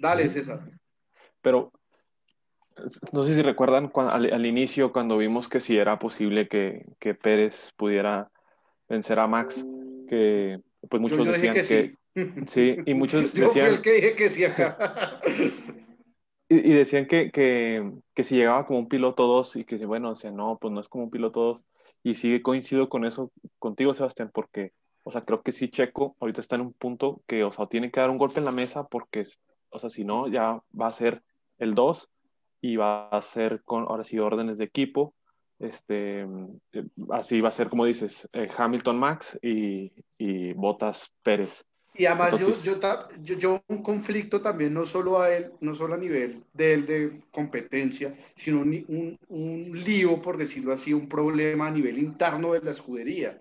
Dale, César. Pero no sé si recuerdan al, inicio cuando vimos que si era posible que, que Pérez pudiera vencer a Max, que pues muchos decían que, sí. y muchos decían que dije que sí acá. y, decían que, que, que, si llegaba como un piloto 2 y que bueno, decían, no, pues no es como un piloto 2 y sí coincido con eso contigo Sebastián porque o sea, creo que sí Checo ahorita está en un punto que, o sea, tiene que dar un golpe en la mesa porque, o sea, si no, ya va a ser el 2 y va a ser con, ahora sí, órdenes de equipo. Este, eh, así va a ser, como dices, eh, Hamilton Max y, y Botas Pérez. Y además yo, yo, yo, un conflicto también, no solo a él, no solo a nivel de él de competencia, sino un, un, un lío, por decirlo así, un problema a nivel interno de la escudería.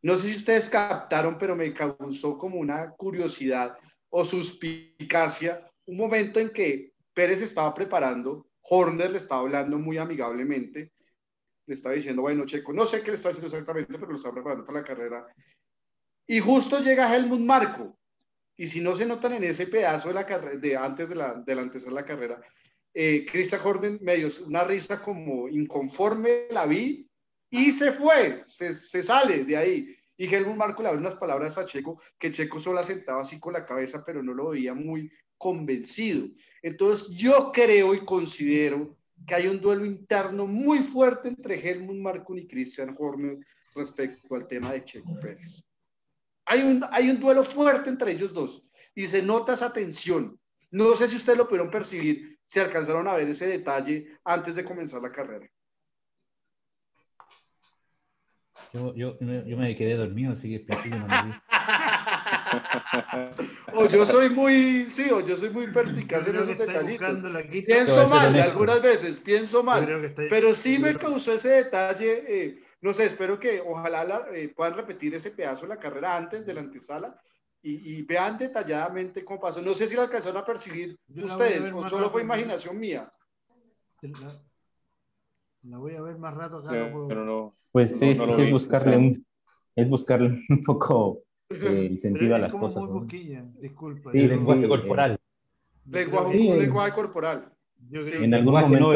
No sé si ustedes captaron, pero me causó como una curiosidad o suspicacia un momento en que Pérez estaba preparando, Horner le estaba hablando muy amigablemente, le estaba diciendo, bueno, Checo, no sé qué le estaba diciendo exactamente, pero lo estaba preparando para la carrera. Y justo llega Helmut Marco. Y si no se notan en ese pedazo de la carrera, de antes de la, de la de la carrera, eh, Christian Horner me dio una risa como inconforme, la vi y se fue, se, se sale de ahí. Y Helmut Marco le abre unas palabras a Checo, que Checo solo sentaba así con la cabeza, pero no lo veía muy convencido. Entonces yo creo y considero que hay un duelo interno muy fuerte entre Helmut Marco y Christian Horner respecto al tema de Checo Pérez. Hay un, hay un duelo fuerte entre ellos dos y se nota esa tensión. No sé si ustedes lo pudieron percibir, si alcanzaron a ver ese detalle antes de comenzar la carrera. Yo, yo, yo me quedé dormido, así que o yo soy muy, sí, o yo soy muy perspicaz en esos detallitos. Pienso mal, algunas veces pienso mal, pero sí me causó ese detalle. Eh, no sé, espero que ojalá eh, puedan repetir ese pedazo de la carrera antes de la antesala y, vean detalladamente cómo pasó. No sé si la alcanzaron a percibir ustedes o solo fue imaginación mía. La, voy a ver más rato acá. pero no. Pues sí, sí, es buscarle un, es buscarle un poco eh, el sentido a las cosas. Muy boquilla, disculpa. Sí, lenguaje corporal. Lenguaje, corporal. en algún momento,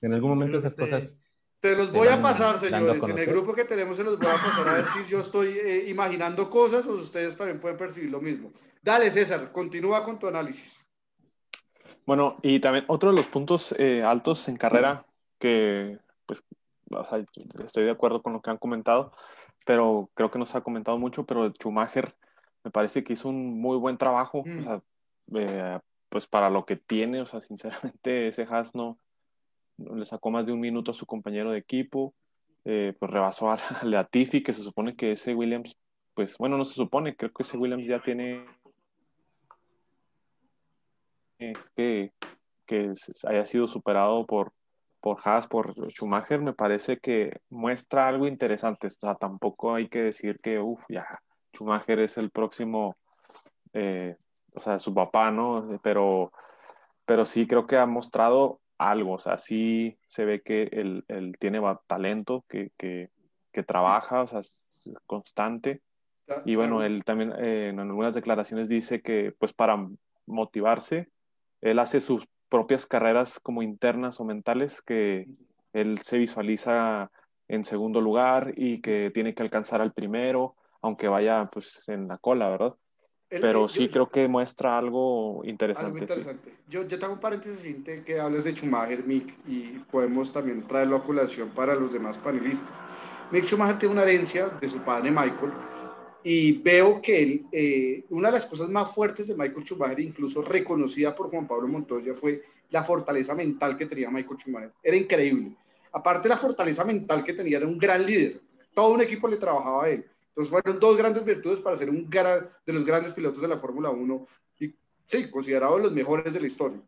en algún momento esas cosas. Te los voy a pasar, señores. En el grupo que tenemos se los voy a pasar a ver si yo estoy eh, imaginando cosas o ustedes también pueden percibir lo mismo. Dale, César, continúa con tu análisis. Bueno, y también otro de los puntos eh, altos en carrera que pues estoy de acuerdo con lo que han comentado, pero creo que no se ha comentado mucho, pero Schumacher me parece que hizo un muy buen trabajo, mm. eh, pues para lo que tiene, o sea, sinceramente ese Haas no, le sacó más de un minuto a su compañero de equipo, eh, pues rebasó a Latifi, que se supone que ese Williams, pues bueno, no se supone, creo que ese Williams ya tiene que, que haya sido superado por, por Haas, por Schumacher, me parece que muestra algo interesante. O sea, tampoco hay que decir que, uff, ya, Schumacher es el próximo, eh, o sea, su papá, ¿no? Pero, pero sí creo que ha mostrado algo. O sea, sí se ve que él, tiene talento, que, que, que, trabaja, o sea, es constante. Y bueno, él también eh, en algunas declaraciones dice que, pues, para motivarse, él hace sus propias carreras como internas o mentales que él se visualiza en segundo lugar y que tiene que alcanzar al primero, aunque vaya pues en la cola, ¿verdad? Pero sí creo que muestra algo interesante. Algo interesante. Yo, yo tengo un paréntesis que hables de Schumacher, Mick, y podemos también traerlo a colación para los demás panelistas. Mick Schumacher tiene una herencia de su padre Michael, y veo que eh, una de las cosas más fuertes de Michael Schumacher, incluso reconocida por Juan Pablo Montoya, fue la fortaleza mental que tenía Michael Schumacher. Era increíble. Aparte de la fortaleza mental que tenía, era un gran líder. Todo un equipo le trabajaba a él. Entonces fueron dos grandes virtudes para ser un de los grandes pilotos de la Fórmula 1 y sí, considerado los mejores de la historia.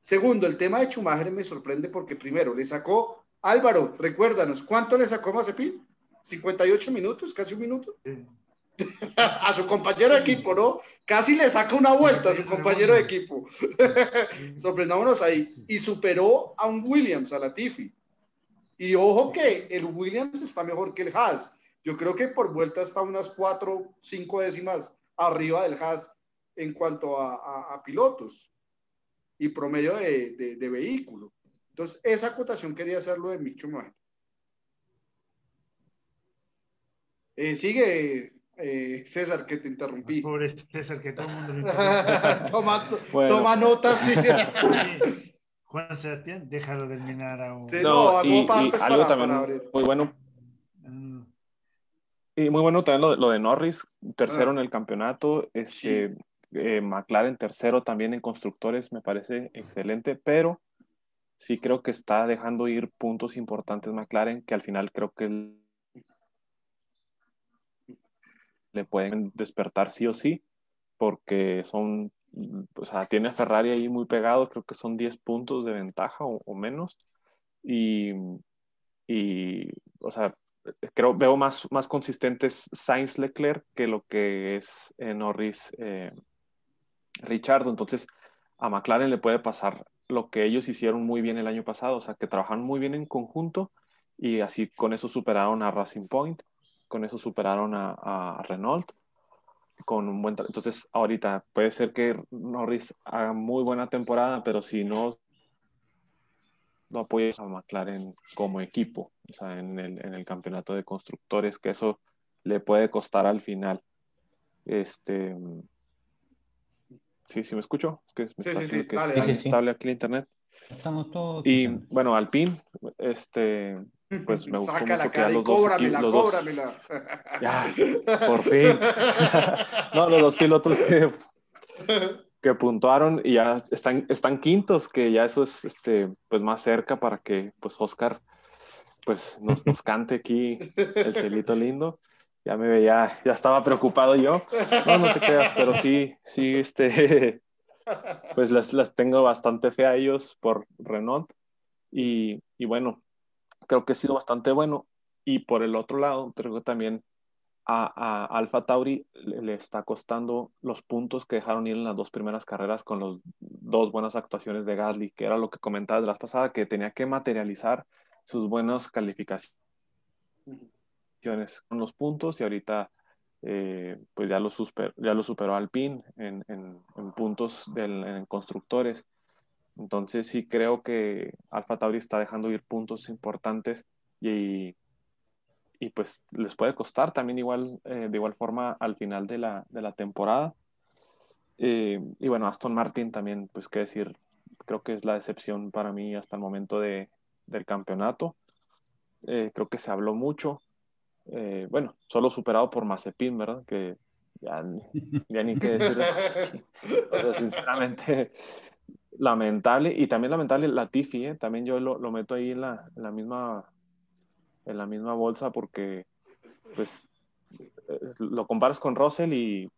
Segundo, el tema de Schumacher me sorprende porque primero le sacó, Álvaro, recuérdanos, ¿cuánto le sacó Mazepin? ¿58 minutos? ¿Casi un minuto? a su compañero de equipo, ¿no? Casi le saca una vuelta a su compañero de equipo. Sorprendámonos ahí. Y superó a un Williams, a la Tiffy. Y ojo que el Williams está mejor que el Haas. Yo creo que por vuelta está unas cuatro, cinco décimas arriba del Haas en cuanto a, pilotos y promedio de, de, vehículo. Entonces, esa acotación quería hacerlo de Micho eh, sigue, eh, César, que te interrumpí. Pobre César, que todo el mundo toma, toma notas. Juan Sebastián, déjalo terminar aún. Sí, no, y, algo también muy bueno. Mm. Y muy bueno también lo, de Norris, tercero ah. en el campeonato. Este, eh, McLaren tercero también en constructores, me parece excelente, pero sí creo que está dejando ir puntos importantes McLaren que al final creo que le pueden despertar sí o sí, porque son, o sea, tiene a Ferrari ahí muy pegado, creo que son 10 puntos de ventaja o, menos. Y, y, o sea, creo, veo más, más consistentes Sainz Leclerc que lo que es eh, Norris eh. Entonces, a McLaren le puede pasar lo que ellos hicieron muy bien el año pasado, o sea, que trabajaron muy bien en conjunto y así con eso superaron a Racing Point con eso superaron a, Renault con un buen entonces ahorita puede ser que Norris haga muy buena temporada pero si no no apoyas a McLaren como equipo o sea, en el, en el campeonato de constructores que eso le puede costar al final. Este sí sí me escucho es que me está sí, que es inestable aquí el internet. Estamos todos. Y bueno, Alpine, este, pues me gustó mucho que a los dos, cóbramela, los cóbramela. Ya, por fin. no, los dos pilotos que, que puntuaron y ya están, están quintos, que ya eso es este, pues más cerca para que pues Oscar pues nos, nos cante aquí el celito lindo. Ya me veía, ya estaba preocupado yo. No, no te creas, pero sí, sí, este, pues las, las tengo bastante fe a ellos por Renault. Y, y, bueno, creo que ha sido bastante bueno. Y por el otro lado, creo que también a, a Alfa Tauri le, está costando los puntos que dejaron ir en las dos primeras carreras con las dos buenas actuaciones de Gasly, que era lo que comentaba de las pasadas, que tenía que materializar sus buenas calificaciones con los puntos y ahorita eh, pues ya lo, super, ya lo superó Alpine en, en, en puntos del, en constructores. Entonces sí creo que Alfa Tauri está dejando ir puntos importantes y, y pues les puede costar también igual, eh, de igual forma al final de la, de la temporada. Eh, y bueno, Aston Martin también, pues qué decir, creo que es la decepción para mí hasta el momento de, del campeonato. creo que se habló mucho, eh, bueno, solo superado por Mazepin, ¿verdad? Que ya, ni qué decir. o sea, sinceramente, lamentable. Y también lamentable la Tiffy, ¿eh? También yo lo, meto ahí en la, misma, en la misma bolsa porque, pues, eh, lo comparas con Russell y...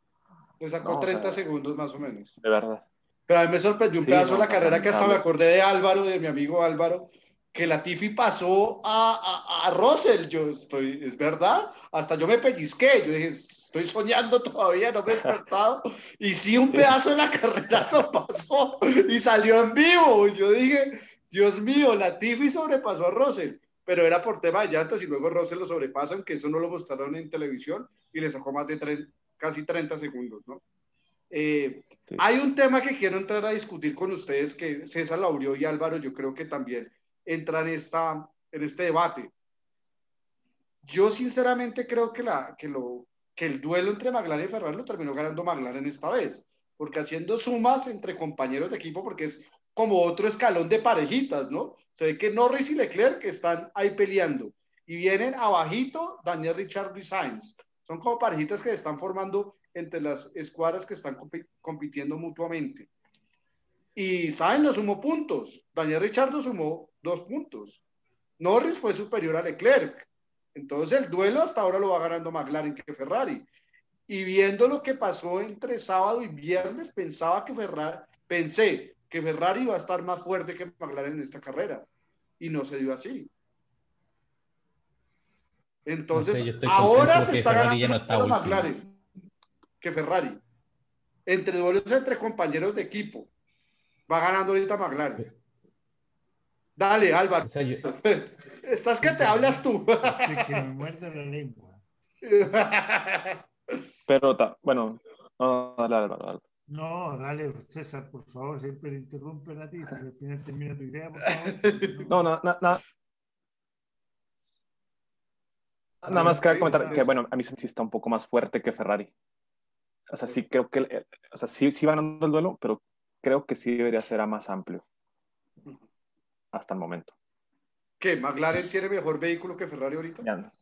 Le sacó 30 segundos más o menos. De verdad. Pero a mí me sorprendió un pedazo la carrera que hasta me acordé de Álvaro, de mi amigo Álvaro, que la Tiffy pasó a, a, a, Russell. Yo estoy, es verdad, hasta yo me pellizqué. Yo dije, estoy soñando todavía, no me he despertado. Y sí, un pedazo de la carrera lo pasó y salió en vivo. Yo dije, Dios mío, la Tiffy sobrepasó a Russell. Pero era por tema de llantas y luego Russell lo sobrepasan, que eso no lo mostraron en televisión y le sacó más de casi 30 segundos, ¿no? Eh, hay un tema que quiero entrar a discutir con ustedes, que César Laurio y Álvaro, yo creo que también entra en, esta, en este debate. Yo sinceramente creo que, la, que, lo, que el duelo entre McLaren y Ferrari lo terminó ganando McLaren esta vez, porque haciendo sumas entre compañeros de equipo, porque es como otro escalón de parejitas, ¿no? Se ve que Norris y Leclerc están ahí peleando y vienen abajito Daniel Richard y Sainz. Son como parejitas que se están formando entre las escuadras que están compitiendo mutuamente. Y Sainz no sumó puntos, Daniel Richard sumó dos puntos. Norris fue superior a Leclerc. Entonces el duelo hasta ahora lo va ganando McLaren que Ferrari. Y viendo lo que pasó entre sábado y viernes, pensaba que Ferrari, pensé que Ferrari iba a estar más fuerte que McLaren en esta carrera. Y no se dio así. Entonces, ahora se está ganando McLaren que Ferrari. Entre duelos entre compañeros de equipo. Va ganando ahorita McLaren. Dale, Álvaro. Estás que te hablas tú. que me muerde la lengua. Pero, bueno, no, dale, Álvaro. No, dale, César, por favor, siempre interrumpen a ti, al final termina tu idea, por favor. No, no, no, no. Nada más que comentar que, bueno, a mí sí está un poco más fuerte que Ferrari. O sea, sí creo que, eh, o sea, sí, sí va ganando el duelo, pero creo que sí debería ser a más amplio. Hasta el momento. ¿Qué? ¿McLaren tiene mejor vehículo que Ferrari ahorita? Ya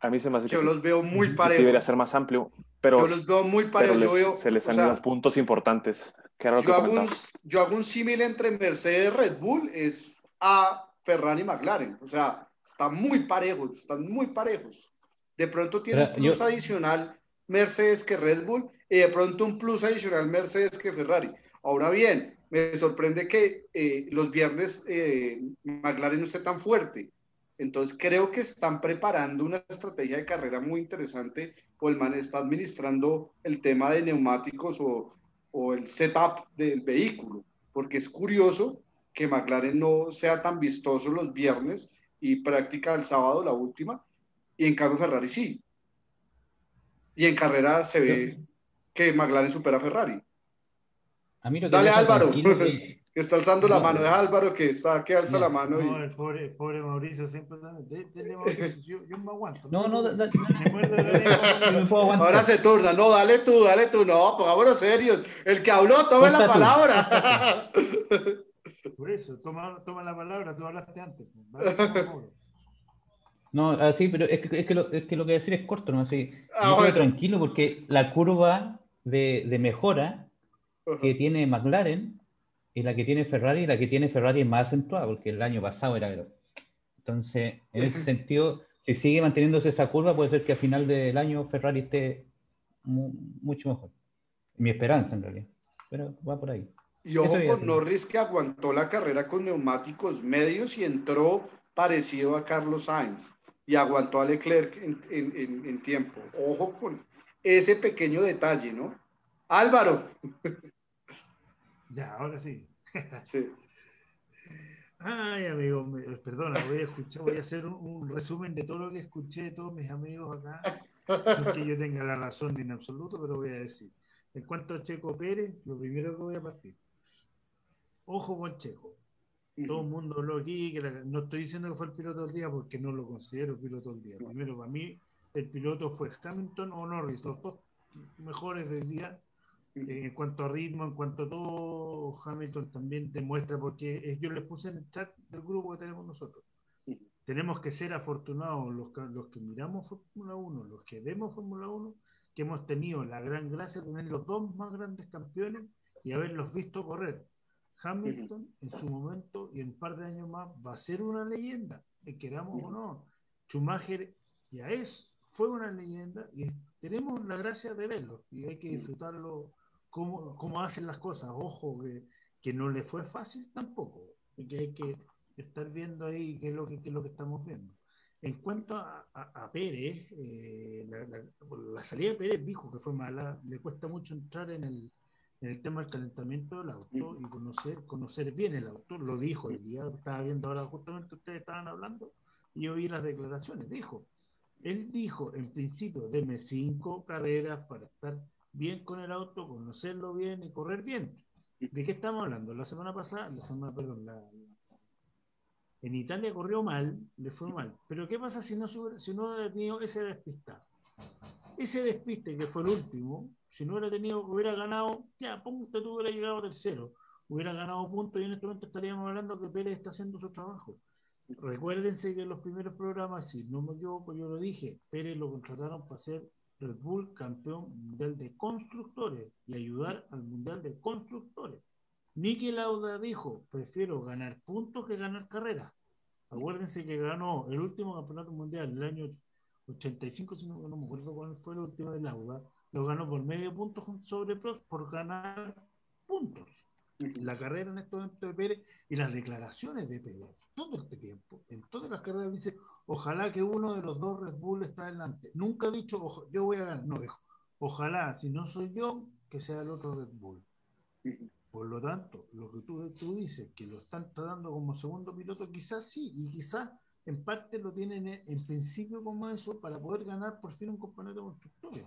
A mí se me hace Yo los veo muy parejos. Sí debería ser más amplio, pero... Yo los veo muy parejos. se les han los puntos importantes. yo, hago un, yo hago un símil entre Mercedes y Red Bull, es a Ferrari y McLaren. O sea, están muy parejos, están muy parejos. De pronto tiene un plus adicional Mercedes que Red Bull y de pronto un plus adicional Mercedes que Ferrari. Ahora bien, me sorprende que eh, los viernes eh, McLaren no esté tan fuerte. Entonces creo que están preparando una estrategia de carrera muy interesante o el man está administrando el tema de neumáticos o, o el setup del vehículo, porque es curioso que McLaren no sea tan vistoso los viernes y práctica el sábado la última, y en cambio Ferrari sí. Y en carrera se ve que McLaren supera a Ferrari. Dale Álvaro, que... está alzando la mano. Es Álvaro que está que alza la mano. No, el pobre, pobre Mauricio siempre. Dale, Mauricio, yo, yo, me aguanto. No, no, dale, Ahora se turna. No, dale tú, dale tú. No, pongámonos serios. El que habló, toma la palabra. Por eso, toma, toma la palabra. Tú hablaste antes. No, así, pero es que, es que, lo, es que lo que decir es corto, ¿no? Así, ah, tranquilo porque la curva de, de mejora que tiene McLaren y la que tiene Ferrari, y la que tiene Ferrari es más acentuada, porque el año pasado era... Entonces, en ese sentido, si sigue manteniéndose esa curva, puede ser que a final del año Ferrari esté mucho mejor. Mi esperanza, en realidad. Pero va por ahí. Y ojo con Norris que aguantó la carrera con neumáticos medios y entró parecido a Carlos Sainz y aguantó a Leclerc en, tiempo. Ojo con ese pequeño detalle, ¿no? Álvaro. Ya, ahora sí. sí. Ay, amigo, perdona, voy a escuchar, voy a hacer un, resumen de todo lo que escuché de todos mis amigos acá. No es que yo tenga la razón en absoluto, pero voy a decir. En cuanto a Checo Pérez, lo primero que voy a partir. Ojo con Checo. Todo el mundo habló aquí, que no estoy diciendo que fue el piloto del día porque no lo considero piloto del día. Primero, para mí, el piloto fue Hamilton o Norris, los dos mejores del día. En cuanto a ritmo, en cuanto a todo, Hamilton también demuestra, porque yo les puse en el chat del grupo que tenemos nosotros. Tenemos que ser afortunados los, los que miramos Fórmula 1, los que vemos Fórmula 1, que hemos tenido la gran gracia de tener los dos más grandes campeones y haberlos visto correr. Hamilton en su momento y en un par de años más va a ser una leyenda, queramos o no. Schumacher ya es, fue una leyenda y tenemos la gracia de verlo y hay que disfrutarlo cómo, cómo hacen las cosas. Ojo, que, que, no le fue fácil tampoco, que hay que estar viendo ahí qué es lo que, qué es lo que estamos viendo. En cuanto a, a, Pérez, eh, la, la, salida de Pérez dijo que fue mala, le cuesta mucho entrar en el, en el tema del calentamiento del auto y conocer, conocer bien el auto. Lo dijo el día, estaba viendo ahora justamente ustedes estaban hablando y oí las declaraciones. Dijo, él dijo, en principio, deme cinco carreras para estar bien con el auto, conocerlo bien y correr bien. ¿De qué estamos hablando? La semana pasada, la semana, perdón, en Italia corrió mal, le fue mal. Pero ¿qué pasa si no, si no hubiera tenido ese despiste? Ese despiste que fue el último, si no hubiera tenido, hubiera ganado, ya, punto, tú hubiera llegado tercero, hubiera ganado puntos y en este momento estaríamos hablando que Pérez está haciendo su trabajo. Recuérdense que en los primeros programas, si no me equivoco, yo lo dije, Pérez lo contrataron para ser Red Bull campeón mundial de constructores y ayudar al mundial de constructores. Niki Lauda dijo, prefiero ganar puntos que ganar carreras. Acuérdense que ganó el último campeonato mundial el año 85, si no, no me acuerdo cuál fue el último de Lauda, lo ganó por medio punto sobre Prost por ganar la carrera en estos momentos de Pérez y las declaraciones de Pérez. Todo este tiempo, en todas las carreras dice, ojalá que uno de los dos Red Bull está adelante. Nunca ha dicho, yo voy a ganar. No, dijo, ojalá, si no soy yo, que sea el otro Red Bull. Por lo tanto, lo que tú, tú dices, que lo están tratando como segundo piloto, quizás sí, y quizás en parte lo tienen en, principio como eso para poder ganar por fin un campeonato de constructores.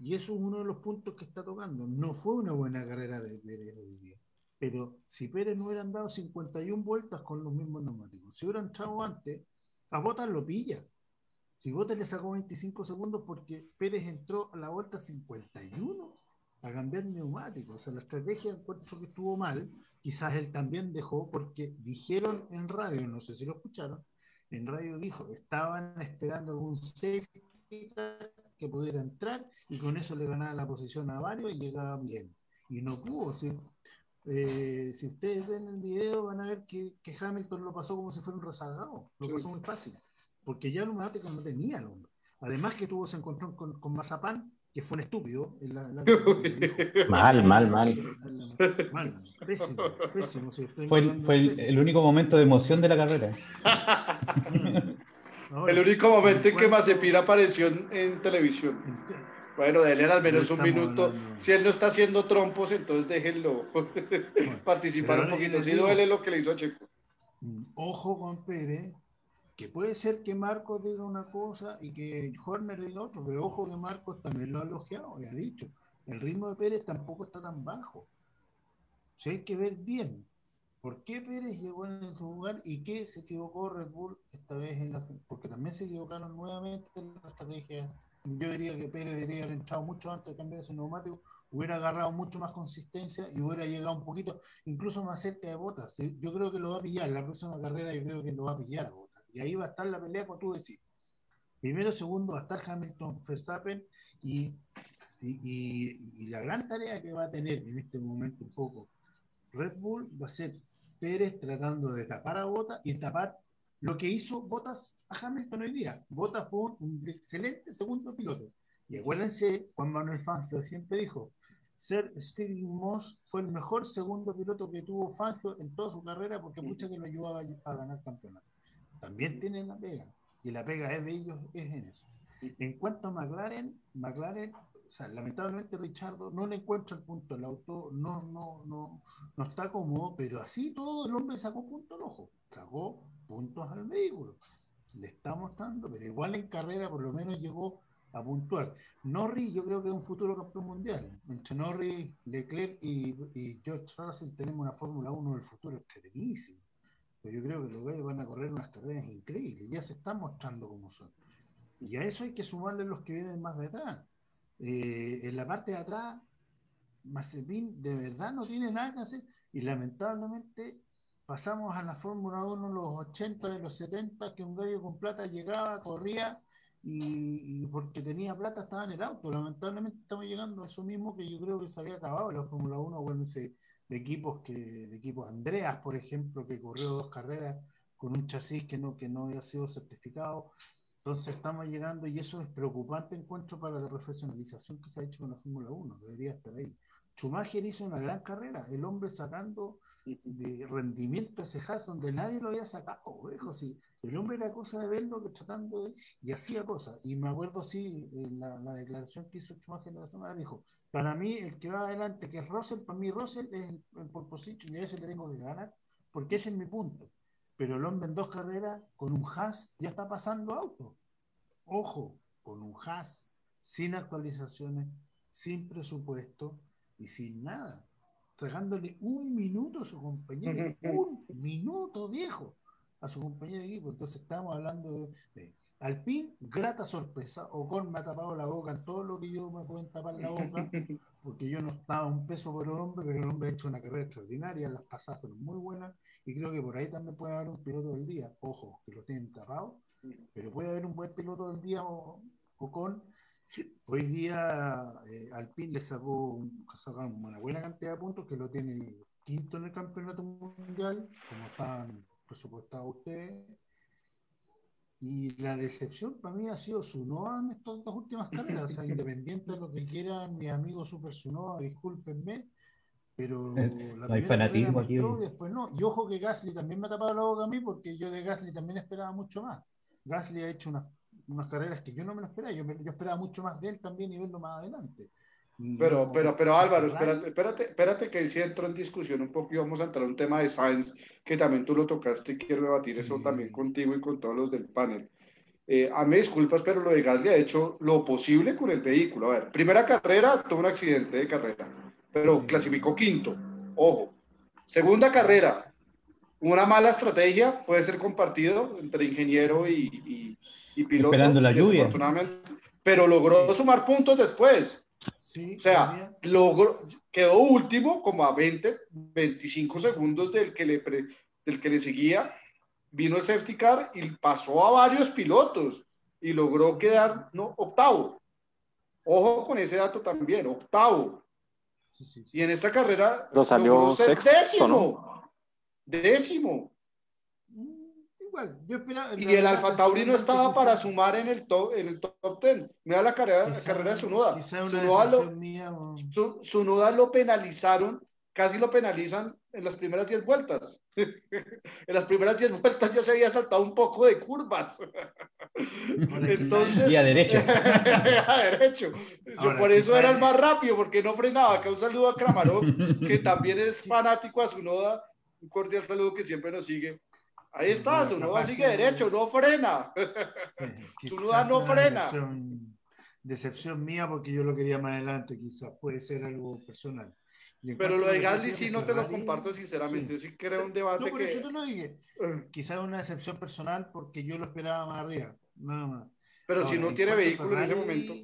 Y eso es uno de los puntos que está tocando. No fue una buena carrera de Pérez hoy día. Pero si Pérez no hubieran dado 51 vueltas con los mismos neumáticos, si hubieran entrado antes, a Botas lo pilla. Si Botas le sacó 25 segundos porque Pérez entró a la vuelta 51 a cambiar neumáticos. O sea, la estrategia encuentro que estuvo mal. Quizás él también dejó porque dijeron en radio, no sé si lo escucharon, en radio dijo, estaban esperando algún safety que pudiera entrar y con eso le ganaba la posición a varios y llegaba bien. Y no pudo. Si, eh, si ustedes ven el video van a ver que, que, Hamilton lo pasó como si fuera un rezagado. Lo pasó muy fácil. Porque ya el neumático no tenía el hombre. Además que tuvo ese encontrón con, con Mazapán, que fue un estúpido. mal, mal, mal. Mal, pésimo, pésimo. fue el, fue el, único momento de emoción de la carrera. el único momento en que Mazepin apareció en, televisión. Bueno, déle al menos un minuto. Si él no está haciendo trompos, entonces déjenlo participar un poquito. Si duele lo que le hizo a Checo. Mm, ojo con Pérez, que puede ser que Marcos diga una cosa y que Horner diga otra, pero ojo que Marcos también lo ha elogiado y ha dicho, el ritmo de Pérez tampoco está tan bajo. O hay que ver bien por qué Pérez llegó en su lugar y qué se equivocó Red Bull esta vez en la... Porque también se equivocaron nuevamente en la estrategia yo diría que Pérez debería haber entrado mucho antes de cambiar ese neumático, hubiera agarrado mucho más consistencia y hubiera llegado un poquito, incluso más cerca de Botas. Yo creo que lo va a pillar, la próxima carrera yo creo que lo va a pillar Botas. Y ahí va a estar la pelea, como tú decís. Primero, segundo, va a estar Hamilton, Verstappen y, la gran tarea que va a tener en este momento un poco Red Bull va a ser Pérez tratando de tapar a Botas y tapar lo que hizo Botas a Hamilton hoy día. Bottas fue un excelente segundo piloto. Y acuérdense, Juan Manuel Fangio siempre dijo, ser Steve Moss fue el mejor segundo piloto que tuvo Fangio en toda su carrera porque mucha que lo ayudaba a ganar campeonato. También tienen la pega, y la pega es de ellos, es en eso. En cuanto a McLaren, McLaren, o sea, lamentablemente Richardo no le encuentra el punto, el auto no, no, no, no está cómodo, pero así todo el hombre sacó punto al ojo, sacó puntos al vehículo le está mostrando, pero igual en carrera por lo menos llegó a puntuar. Norris yo creo que es un futuro campeón mundial. Entre Norris, Leclerc y, George Russell tenemos una Fórmula 1 del futuro extremadísimo. Pero yo creo que los gallos van a correr unas carreras increíbles, ya se están mostrando como son. Y a eso hay que sumarle los que vienen más detrás. Eh, en la parte de atrás, Mazepin de verdad no tiene nada que hacer y lamentablemente pasamos a la Fórmula 1 los 80 de los 70, que un gallo con plata llegaba, corría y, porque tenía plata estaba en el auto. Lamentablemente estamos llegando a eso mismo que yo creo que se había acabado en la Fórmula 1, acuérdense de equipos que, de equipos Andreas, por ejemplo, que corrió dos carreras con un chasis que no, que no había sido certificado. Entonces estamos llegando y eso es preocupante encuentro para la profesionalización que se ha hecho con la Fórmula 1, debería estar ahí. Schumacher hizo una gran carrera, el hombre sacando de rendimiento ese Haas donde nadie lo había sacado, viejo, sí. El hombre era cosa de verlo que tratando de, y hacía cosas. Y me acuerdo, sí, en la, declaración que hizo Schumacher la semana, dijo, para mí el que va adelante, que es Russell, para mí Russell es el, el y a ese le tengo que ganar, porque ese es mi punto. Pero el hombre en dos carreras, con un Haas, ya está pasando auto. Ojo, con un Haas, sin actualizaciones, sin presupuesto y sin nada sacándole un minuto a su compañero, un minuto viejo a su compañero de equipo. Entonces estamos hablando de, Alpín, grata sorpresa. Ocon me ha tapado la boca en todo lo que yo me pueden tapar la boca, porque yo no estaba un peso por el hombre, pero el hombre ha hecho una carrera extraordinaria, las pasadas fueron muy buenas, y creo que por ahí también puede haber un piloto del día. Ojo, que lo tienen tapado, pero puede haber un buen piloto del día Ocon Hoy día eh, Alpine le sacó, una buena cantidad de puntos que lo tiene quinto en el campeonato mundial, como están presupuestados ustedes. Y la decepción para mí ha sido Sunoa en estas dos últimas carreras. O sea, independiente de lo que quieran mis amigos Super Sunoa, discúlpenme, Pero la hay fanatismo aquí. después no. Y ojo que Gasly también me ha tapado la boca a mí porque yo de Gasly también esperaba mucho más. Gasly ha hecho unas, unas carreras que yo no me lo esperaba. Yo, yo esperaba mucho más de él también y verlo más adelante. Pero, pero, pero Álvaro, espérate, espérate, espérate que si entro en discusión un poco y vamos a entrar a un tema de Sainz, que también tú lo tocaste y quiero debatir eso también contigo y con todos los del panel. Eh, a mí disculpas, pero lo de Gasly ha hecho lo posible con el vehículo. A ver, primera carrera, tuvo un accidente de carrera, pero clasificó quinto. Ojo. Segunda carrera, una mala estrategia puede ser compartido entre ingeniero y, y, piloto. Esperando la lluvia. Pero logró sumar puntos después o sea, logró, quedó último como a 20, 25 segundos del que le, del que le seguía. Vino el safety car y pasó a varios pilotos y logró quedar no, octavo. Ojo con ese dato también, octavo. y en esta carrera Lo salió sexto, décimo. Décimo y el Alfa Tauri no estaba para sumar en el top, en el top 10. Mira la carrera, la carrera de Sunoda. Sunoda lo, lo penalizaron, casi lo penalizan en las primeras 10 vueltas. en las primeras 10 vueltas ya se había saltado un poco de curvas. Entonces, y a derecho. a derecho. por eso era el más rápido, porque no frenaba. Acá un saludo a Kramarov, que también es fanático a Sunoda. Un cordial saludo que siempre nos sigue. Ahí está, su nuda sigue derecho, no frena. su nuda no frena. Decepción, mía porque yo lo quería más adelante, quizás puede ser algo personal. Pero lo de Gasly sí no te lo comparto sinceramente. Yo sí creo un debate no, por eso te lo dije. Eh. Quizás una decepción personal porque yo lo esperaba más arriba, nada más. Pero si no tiene vehículo en ese momento.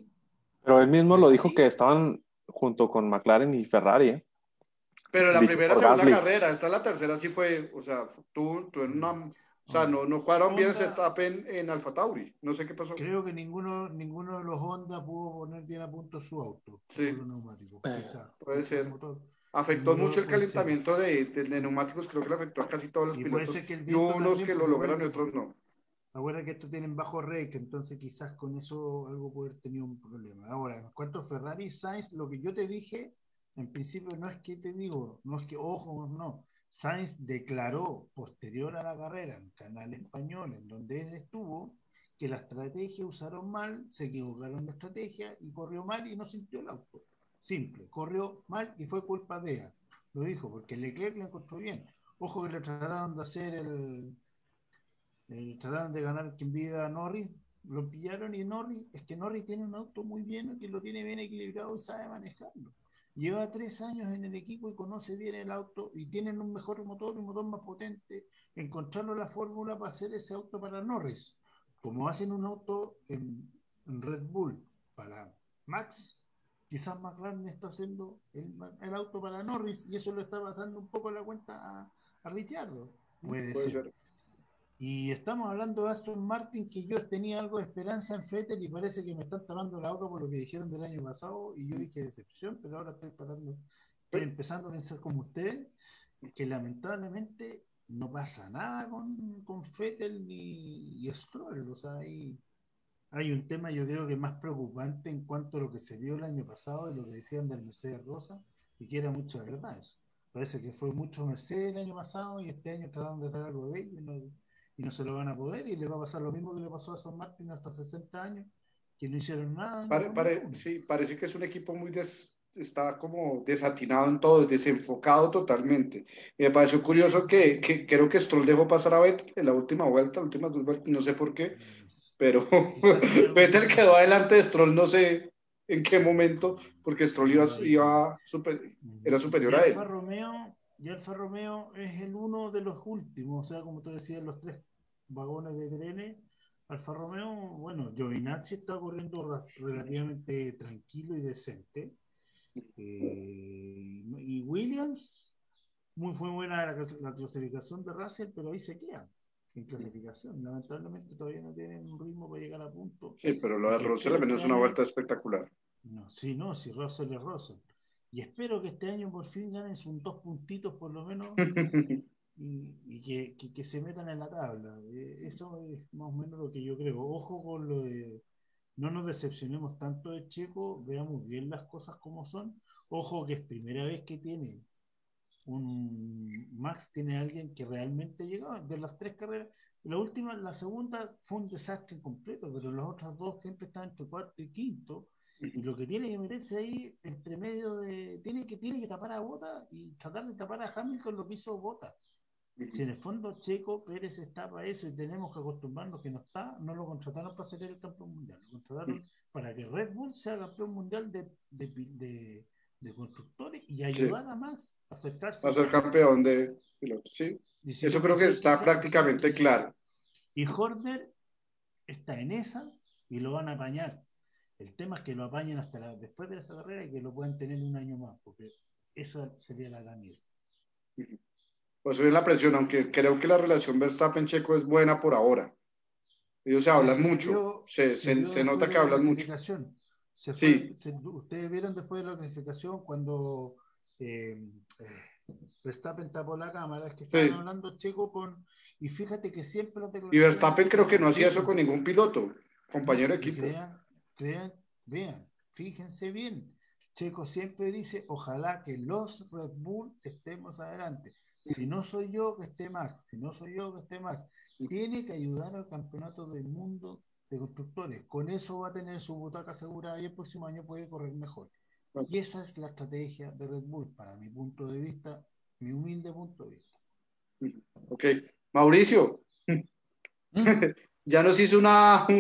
Pero él mismo lo dijo que estaban junto con McLaren y Ferrari. ¿eh? Pero la primera, segunda carrera, esta la tercera sí fue, o sea, tú, tú en una, o sea, no, no cuadraron bien ese etapa en, en Alfa Tauri, no sé qué pasó. Creo que ninguno, ninguno de los Honda pudo poner bien a punto su auto. Sí. puede ser. afectó mucho el calentamiento de, de, neumáticos, creo que le afectó a casi todos los pilotos. y unos que lo lograron y otros no. Recuerda que estos tienen bajo rake, entonces quizás con eso algo puede haber tenido un problema. Ahora, en cuanto a Ferrari Sainz, lo que yo te dije en principio no es que te digo, no es que, ojo, no. Sainz declaró posterior a la carrera en canal español, en donde él estuvo, que la estrategia usaron mal, se equivocaron la estrategia y corrió mal y no sintió el auto. Simple, corrió mal y fue culpa de ella. Lo dijo, porque Leclerc le encontró bien. Ojo que le trataron de hacer el, trataron de ganar quien vive a Norris, lo pillaron y Norris, es que Norris tiene un auto muy bien, que lo tiene bien equilibrado y sabe manejarlo. Lleva tres años en el equipo y conoce bien el auto y tienen un mejor motor, un motor más potente. Encontraron la fórmula para hacer ese auto para Norris. Como hacen un auto en, Red Bull para Max, quizás McLaren está haciendo el, auto para Norris y eso lo está pasando un poco la cuenta a, a Ricciardo. Puede, ser. Y estamos hablando de Aston Martin, que yo tenía algo de esperanza en Fettel y parece que me están tapando la boca por lo que dijeron del año pasado. Y yo dije decepción, pero ahora estoy parando, estoy empezando a pensar como usted, que lamentablemente no pasa nada con, con Fettel ni Stroll. O sea, hay, hay un tema, yo creo que más preocupante en cuanto a lo que se vio el año pasado y lo que decían del Mercedes Rosa, y que era mucho de verdad eso. Parece que fue mucho Mercedes el año pasado y este año trataron de hacer algo de ellos y no se lo van a poder y le va a pasar lo mismo que le pasó a Son Martin hasta 60 años, que no hicieron nada. sí, parece que es un equipo muy está como desatinado en todo, desenfocado totalmente. me pareció curioso que, que, creo que Stroll dejó pasar a Vettel en la última vuelta, la última dos vueltas, no sé por qué, pero Vettel quedó adelante de Stroll, no sé en qué momento, porque Stroll iba, iba super, era superior a él. Romeo y Alfa Romeo es el uno de los últimos, o sea, como tú decías, los tres vagones de trenes. Alfa Romeo, bueno, Giovinazzi está corriendo relativamente tranquilo y decente. Eh, y Williams, muy fue buena la, clasificación de Russell, pero ahí se queda en clasificación. Lamentablemente todavía no tienen un ritmo para llegar a punto. Sí, pero lo de Russell al menos es una vuelta espectacular. No, sí, no, si Russell es Russell. Y espero que este año por fin ganen sus dos puntitos por lo menos y, que, que, se metan en la tabla. Eh, eso es más o menos lo que yo creo. Ojo con lo de no nos decepcionemos tanto de Checo, veamos bien las cosas como son. Ojo que es primera vez que tiene un Max tiene alguien que realmente llegó de las tres carreras. La última, la segunda fue un desastre completo, pero las otras dos siempre están entre cuarto y quinto. Y lo que tiene que meterse ahí entre medio de. Tiene que, tiene que tapar a Bota y tratar de tapar a Hamilton lo que hizo Bota. Si en el fondo Checo Pérez está para eso y tenemos que acostumbrarnos que no está, no lo contrataron para ser el campeón mundial, lo contrataron para que Red Bull sea campeón mundial de, de, de, constructores y ayudar a más a acercarse. A ser campeón de pilotos, sí. Eso creo que está prácticamente claro. Y Horner está en esa y lo van a apañar. El tema es que lo apañen hasta después de esa carrera y que lo puedan tener un año más, porque esa sería la gran idea. Pues subir la presión, aunque creo que la relación Verstappen-Checo es buena por ahora. Ellos se hablan mucho, se, se, nota que hablan mucho. sí. ustedes vieron después de la clasificación cuando eh, eh, Verstappen tapó la cámara, es que estaban hablando Checo con... Y fíjate que siempre... Y Verstappen creo que no hacía eso con ningún piloto, compañero de equipo. Crean, crean, vean, fíjense bien. Checo siempre dice, ojalá que los Red Bull estemos adelante. Si no soy yo, que esté Max. Si no soy yo, que esté Max. Tiene que ayudar al campeonato del mundo de constructores. Con eso va a tener su butaca asegurada y el próximo año puede correr mejor. Y esa es la estrategia de Red Bull, para mi punto de vista, mi humilde punto de vista. Ok. Mauricio, mm. ya nos hizo una...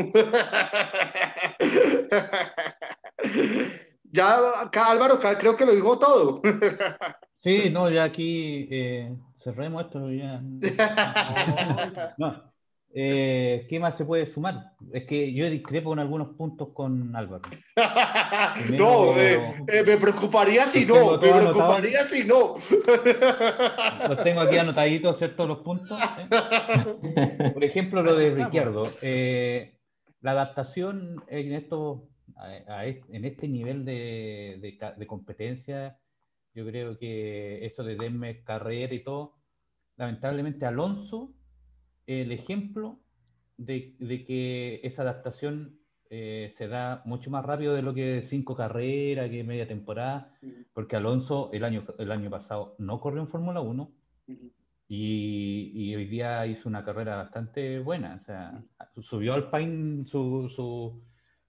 ya, Álvaro, creo que lo dijo todo. Sí, no, ya aquí eh, cerremos esto. Ya. No. Eh, ¿Qué más se puede sumar? Es que yo discrepo en algunos puntos con Álvaro. no, eh, me preocuparía si no, me preocuparía si no. Los tengo aquí anotaditos, ¿cierto? Los puntos. Por ejemplo, lo de Ricciardo. la adaptación en, esto, en este nivel de, de competencia yo creo que eso de denme carrera y todo, lamentablemente Alonso, el ejemplo de, que esa adaptación eh, se da mucho más rápido de lo que cinco carreras, que media temporada, porque Alonso el año, el año pasado no corrió en Fórmula 1 y, hoy día hizo una carrera bastante buena. O sea, subió al Pain su, su,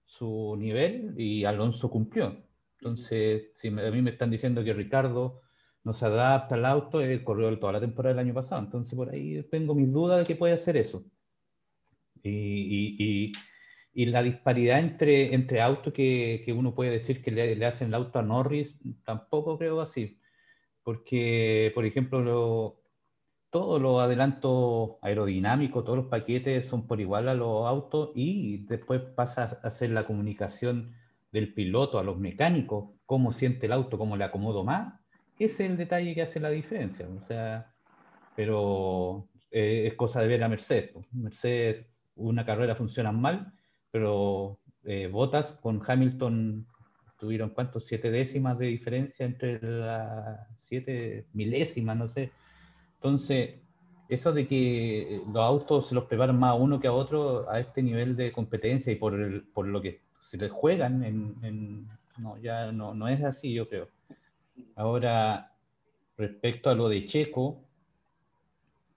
su nivel y Alonso cumplió. Entonces, si a mí me están diciendo que Ricardo no se adapta al auto, él corrió toda la temporada del año pasado. Entonces, por ahí tengo mis dudas de que puede hacer eso. Y, la disparidad entre, entre autos que, uno puede decir que le, hacen el auto a Norris, tampoco creo así. Porque, por ejemplo, todos los adelantos aerodinámicos, todos los paquetes son por igual a los autos y después pasa a hacer la comunicación del piloto a los mecánicos, cómo siente el auto, cómo le acomodo más, es el detalle que hace la diferencia. O sea, pero eh, es cosa de ver a Mercedes. Mercedes, una carrera funciona mal, pero eh, Botas con Hamilton tuvieron cuántos, siete décimas de diferencia entre las siete milésimas, no sé. Entonces, eso de que los autos se los preparan más a uno que a otro a este nivel de competencia y por, por lo que se les juegan en, no, ya no, no es así, yo creo. Ahora, respecto a lo de Checo,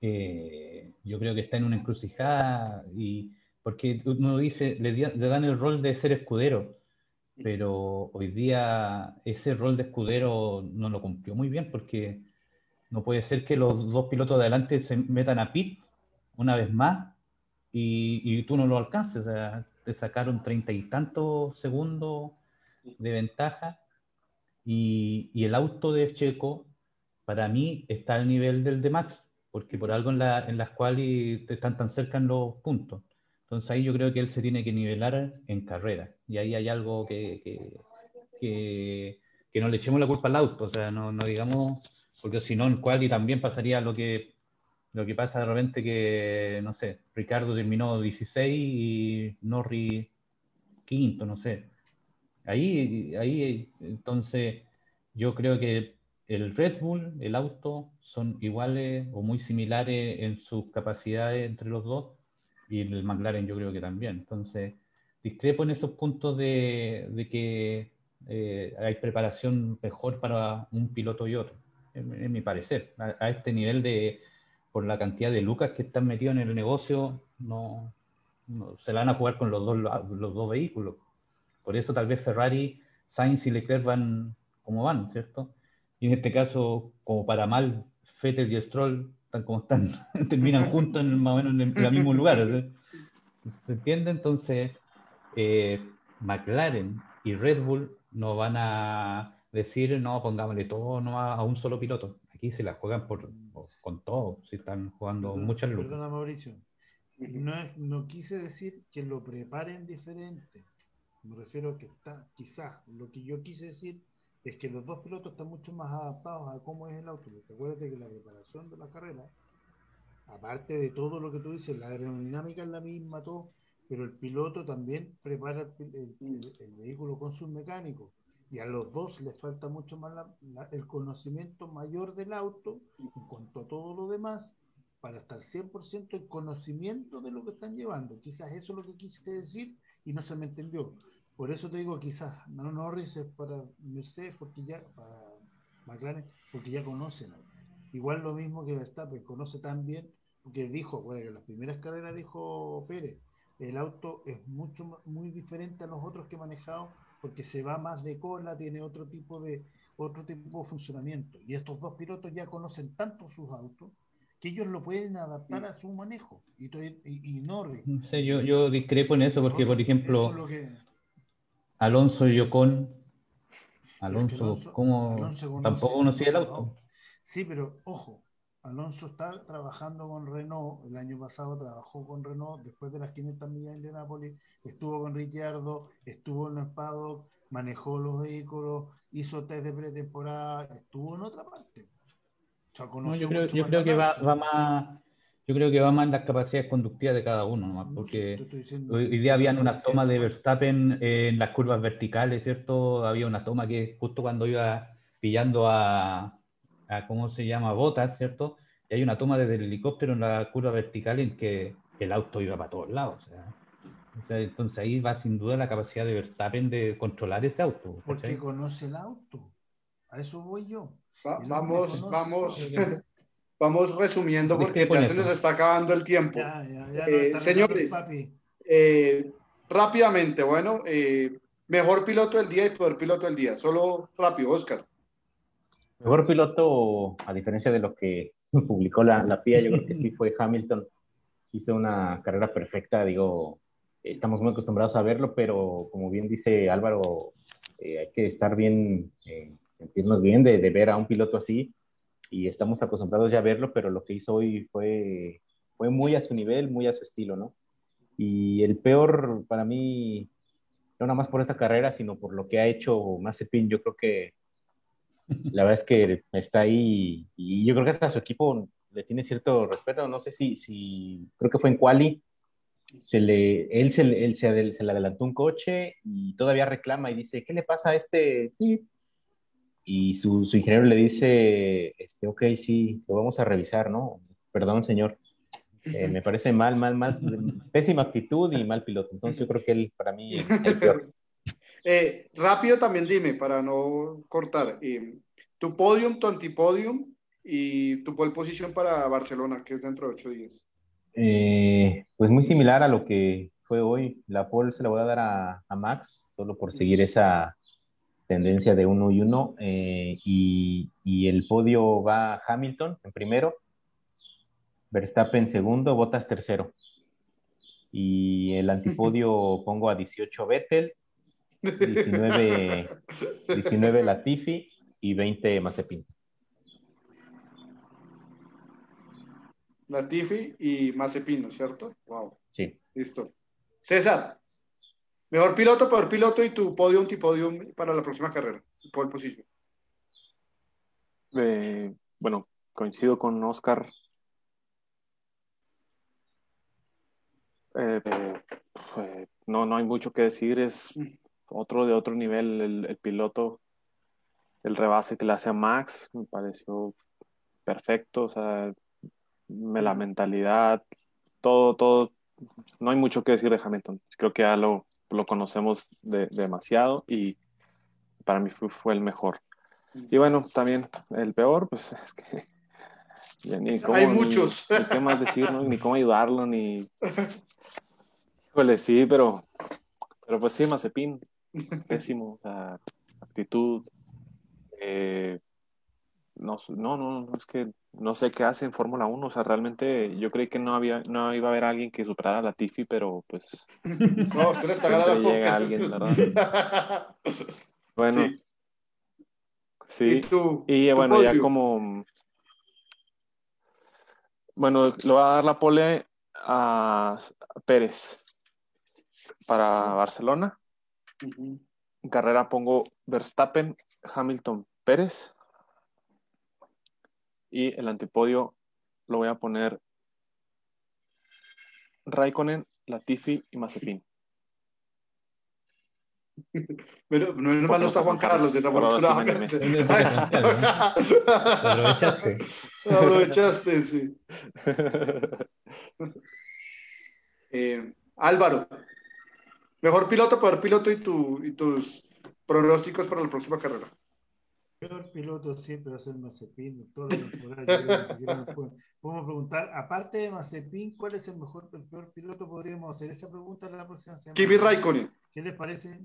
eh, yo creo que está en una encrucijada y porque uno dice, le, le, dan el rol de ser escudero, pero hoy día ese rol de escudero no lo cumplió muy bien porque no puede ser que los dos pilotos de adelante se metan a pit una vez más y, tú no lo alcances. Te sacaron treinta y tantos segundos de ventaja y, y, el auto de Checo para mí está al nivel del de Max, porque por algo en, la, en las cuales están tan cerca en los puntos. Entonces ahí yo creo que él se tiene que nivelar en carrera y ahí hay algo que, que, que, que no le echemos la culpa al auto, o sea, no, no digamos, porque si no en quali también pasaría lo que lo que pasa de repente que, no sé, Ricardo terminó 16 y Norri quinto, no sé. Ahí, ahí, entonces, yo creo que el Red Bull, el auto, son iguales o muy similares en sus capacidades entre los dos y el McLaren yo creo que también. Entonces, discrepo en esos puntos de, que eh, hay preparación mejor para un piloto y otro. en, mi parecer. A, este nivel de, por la cantidad de lucas que están metidos en el negocio, no, se la van a jugar con los dos, los dos vehículos. Por eso tal vez Ferrari, Sainz y Leclerc van como van, ¿cierto? Y en este caso, como para mal, Vettel y Stroll, están como están, terminan juntos en, más o menos en el, mismo lugar. ¿Se entiende? Entonces, eh, McLaren y Red Bull no van a decir, no, pongámosle todo no a, un solo piloto. Aquí se la juegan por, con todo, si están jugando muchas luces. Perdona, Mauricio. No, no quise decir que lo preparen diferente. Me refiero a que está, quizás, lo que yo quise decir es que los dos pilotos están mucho más adaptados a cómo es el auto. Porque acuérdate que la preparación de la carrera, aparte de todo lo que tú dices, la aerodinámica es la misma, todo, pero el piloto también prepara el, vehículo con sus mecánicos. Y a los dos les falta mucho más el conocimiento mayor del auto en cuanto a todo lo demás para estar 100% en conocimiento de lo que están llevando. Quizás eso es lo que quise decir y no se me entendió. Por eso te digo, quizás no Norris es para Mercedes, porque ya, para McLaren, porque ya conocen. Igual lo mismo que Verstappen, conoce tan bien, porque dijo, bueno, que en las primeras carreras dijo Pérez, el auto es mucho muy diferente a los otros que he manejado, porque se va más de cola, tiene otro tipo de otro tipo de funcionamiento. Y estos dos pilotos ya conocen tanto sus autos que ellos lo pueden adaptar a su manejo. Y, y, Norris. yo, yo discrepo en eso porque, por ejemplo, Alonso y Ocon. Alonso, ¿cómo? Tampoco conocía el auto. Sí, pero ojo, Alonso está trabajando con Renault, el año pasado trabajó con Renault, después de las 500 millas de Nápoles, estuvo con Ricciardo, estuvo en el paddock, manejó los vehículos, hizo test de pretemporada, estuvo en otra parte. yo creo, yo creo que va, va, más, yo creo que va más en las capacidades conductivas de cada uno, porque hoy día habían una toma de Verstappen en las curvas verticales, ¿cierto? Había una toma que justo cuando iba pillando a, ¿cómo se llama? Botas, ¿cierto? Y hay una toma desde el helicóptero en la curva vertical en que el auto iba para todos lados. entonces ahí va sin duda la capacidad de Verstappen de controlar ese auto. Porque conoce el auto. A eso voy yo. vamos, vamos. vamos resumiendo porque ya se nos está acabando el tiempo. Eh, señores, eh, rápidamente, bueno, eh, mejor piloto del día y peor piloto del día. Solo rápido, Oscar. Mejor piloto, a diferencia de lo que publicó la, la FIA, yo creo que sí fue Hamilton. Hizo una carrera perfecta, digo, estamos muy acostumbrados a verlo, pero como bien dice Álvaro, hay que estar bien, sentirnos bien de, de ver a un piloto así y estamos acostumbrados ya a verlo, pero lo que hizo hoy fue, fue muy a su nivel, muy a su estilo, ¿no? Y el peor para mí, no nada más por esta carrera, sino por lo que ha hecho Mazepin, yo creo que la verdad es que está ahí y yo creo que hasta su equipo le tiene cierto respeto, no sé si, si creo que fue en Quali, se le, él, se, él se, se le adelantó un coche y todavía reclama y dice, ¿qué le pasa a este? Y su, su, ingeniero le dice, este, ok, sí, lo vamos a revisar, ¿no? Perdón, señor. Eh, me parece mal, mal, mal, pésima actitud y mal piloto. Entonces yo creo que él, para mí, el peor. Eh, rápido también dime, para no cortar, eh, tu podium, tu antipodium y tu pole position para Barcelona, que es dentro de ocho días. pues muy similar a lo que fue hoy. La pole se la voy a dar a, a Max, solo por seguir esa, tendencia de uno y uno, eh, y, y, el podio va Hamilton en primero, Verstappen segundo, Bottas tercero. Y el antipodio pongo a 18 Vettel, 19, 19 Latifi y 20 Mazepin. Latifi y Mazepin, ¿cierto? Wow. Sí. Listo. César. Mejor piloto, peor piloto y tu podium, podium para la próxima carrera. Pole position. Eh, bueno, coincido con Oscar. Eh, eh, no, no hay mucho que decir. Es otro de otro nivel el, piloto. El rebase que le hace a Max me pareció perfecto. O sea, la mentalidad, todo, todo. No hay mucho que decir de Hamilton. Creo que ya lo, lo conocemos demasiado y para mí fue, el mejor. Y bueno, también el peor, pues es que ni cómo, Hay muchos. Ni, qué más decir, ni cómo ayudarlo, ni. Híjole, sí, pero. Pero pues sí, Mazepin, pésimo, o sea, actitud. Eh, no, no, no, es que no sé qué hace en Fórmula 1, o sea, realmente yo creí que no había, no iba a haber alguien que superara a la Tiffy, pero pues. No, usted está ganando llega alguien, ¿verdad? Bueno. Sí. ¿Y, bueno, ya como bueno, le voy a dar la pole a Pérez para Barcelona. En carrera pongo Verstappen, Hamilton, Pérez. Y el antipodio lo voy a poner Raikkonen, Latifi y Mazepin. Pero no es malo está Juan Carlos, desafortunadamente. Aprovechaste. Aprovechaste, sí. Eh, Álvaro, mejor piloto, peor piloto y, tu, y tus pronósticos para la próxima carrera peor piloto siempre va a ser Mazepin. Toda la podemos preguntar, aparte de Mazepin, ¿cuál es el mejor, el peor piloto? Podríamos hacer esa pregunta la próxima semana. Kimi Raikkonen. ¿Qué les parece?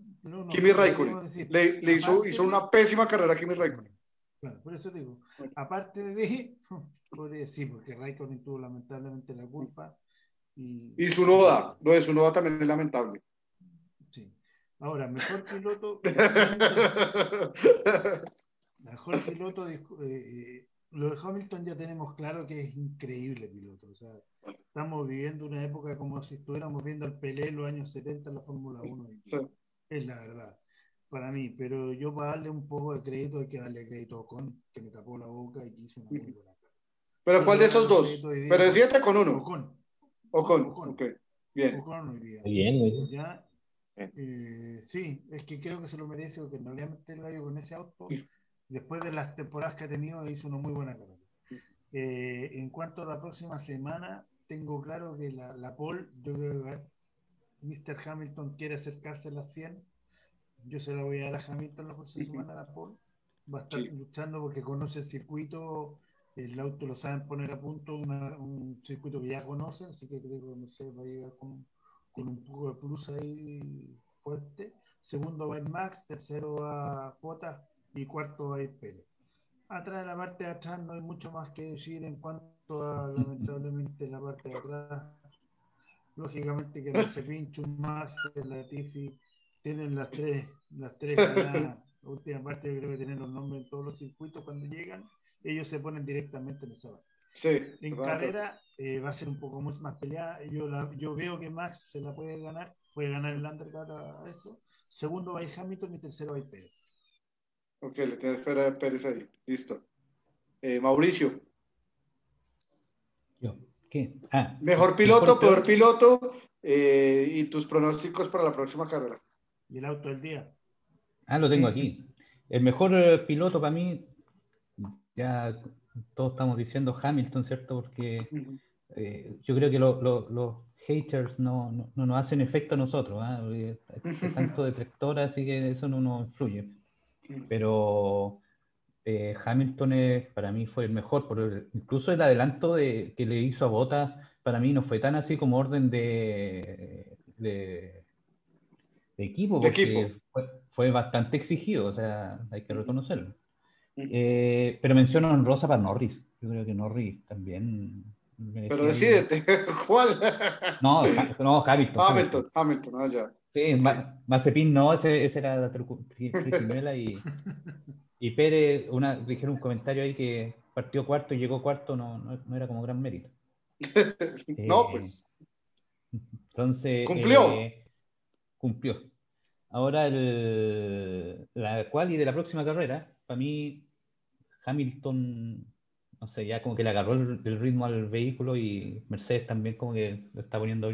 Kimi Raikkonen. Le, le hizo, hizo, una pésima carrera a Kimi Raikkonen. Claro, por eso digo, aparte de, podría decir, porque Raikkonen tuvo lamentablemente la culpa. Y, y su noda, lo de su noda también es lamentable. Sí. Ahora, mejor piloto. Mejor piloto, eh, eh, lo de Hamilton ya tenemos claro que es increíble piloto. O sea, estamos viviendo una época como si estuviéramos viendo al Pelé en los años 70 en la Fórmula 1. Es la verdad, para mí. Pero yo para darle un poco de crédito hay que darle crédito a Ocon, que me tapó la boca y que hizo una muy buena cara. ¿Pero cuál de esos dos? Pero decídete con uno. Ocon. Ocon. Ocon. Bien. Ocon hoy día. Bien, bien. Ya, eh, sí, es que creo que se lo merece porque en realidad el con ese auto después de las temporadas que ha tenido, hizo una muy buena carrera. Eh, en cuanto a la próxima semana, tengo claro que la, la pole, yo creo que Mr. Hamilton quiere acercarse a las 100. Yo se la voy a dar a Hamilton la próxima semana, la pole. Va a estar luchando porque conoce el circuito, el auto lo saben poner a punto, un circuito que ya conocen, así que creo que Mercedes va a llegar con, con un poco de plus ahí fuerte. Segundo va el Max, tercero va Jota, y cuarto va a ir Pérez. Atrás de la parte de atrás no hay mucho más que decir en cuanto a lamentablemente la parte de atrás. Lógicamente que Mazepin, Schumacher, Latifi tienen las tres, las tres La última parte yo creo que tienen los nombres en todos los circuitos cuando llegan, ellos se ponen directamente en esa barra. Sí, en carrera eh, va a ser un poco más peleada. Yo, yo veo que Max se la puede ganar, puede ganar el undercut a eso. Segundo va a ir Hamilton y tercero va a ir Pérez. Ok, le tienes espera de Pérez ahí. Listo. Eh, Mauricio. Yo. ¿Qué? Ah, mejor piloto, peor, piloto eh, y tus pronósticos para la próxima carrera. Y el auto del día. Ah, lo tengo aquí. El mejor eh, piloto para mí, ya todos estamos diciendo Hamilton, ¿cierto? Porque yo creo que los haters no, no, nos hacen efecto a nosotros. ¿ah? Tanto detractor, así que eso no nos influye. Pero eh, Hamilton para mí fue el mejor, por incluso el adelanto de, que le hizo a Botas, para mí no fue tan así como orden de, de, equipo, porque Fue, bastante exigido, o sea, hay que reconocerlo. Eh, pero menciono en Rosa para Norris, yo creo que Norris también pero decídete, ¿cuál? No, no Hamilton. Hamilton, Hamilton, ah, ya. Sí, Mazepin no, ese, ese era la primera y, y Pérez, una, dijeron un comentario ahí que partió cuarto y llegó cuarto, no, no, era como gran mérito. no, pues. Entonces. Cumplió. Eh, cumplió. Ahora, el, la cual y de la próxima carrera, para mí, Hamilton, no sé, ya como que le agarró el, el, ritmo al vehículo y Mercedes también como que lo está poniendo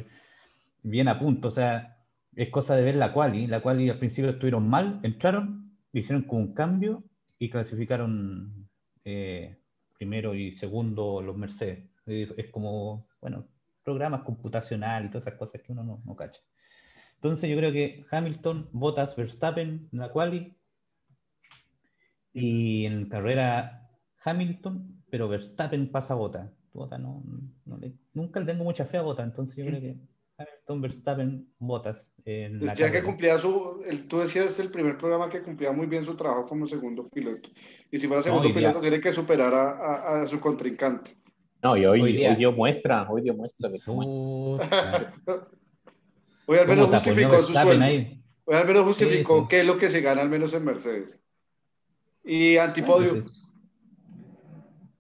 bien a punto. O sea, es cosa de ver la quali. La quali al principio estuvieron mal, entraron, hicieron como un cambio y clasificaron eh, primero y segundo los Mercedes. Es como, bueno, programas computacionales y todas esas cosas que uno no, no cacha. Entonces yo creo que Hamilton, Bottas, Verstappen, la quali Y en carrera Hamilton, pero Verstappen pasa Bota. Bota no, nunca le tengo mucha fe a Bota, entonces yo creo que Hamilton, Verstappen, Botas. Decía que cumplía su, el, tú decías el primer programa que cumplía muy bien su trabajo como segundo piloto. Y si fuera segundo piloto, tiene que superar a, a, su contrincante. No, y hoy, hoy, dio muestra, hoy dio muestra de cómo es. hoy al menos justificó su sueldo. Hoy al menos justificó qué es lo que se gana al menos en Mercedes. Y antipodio.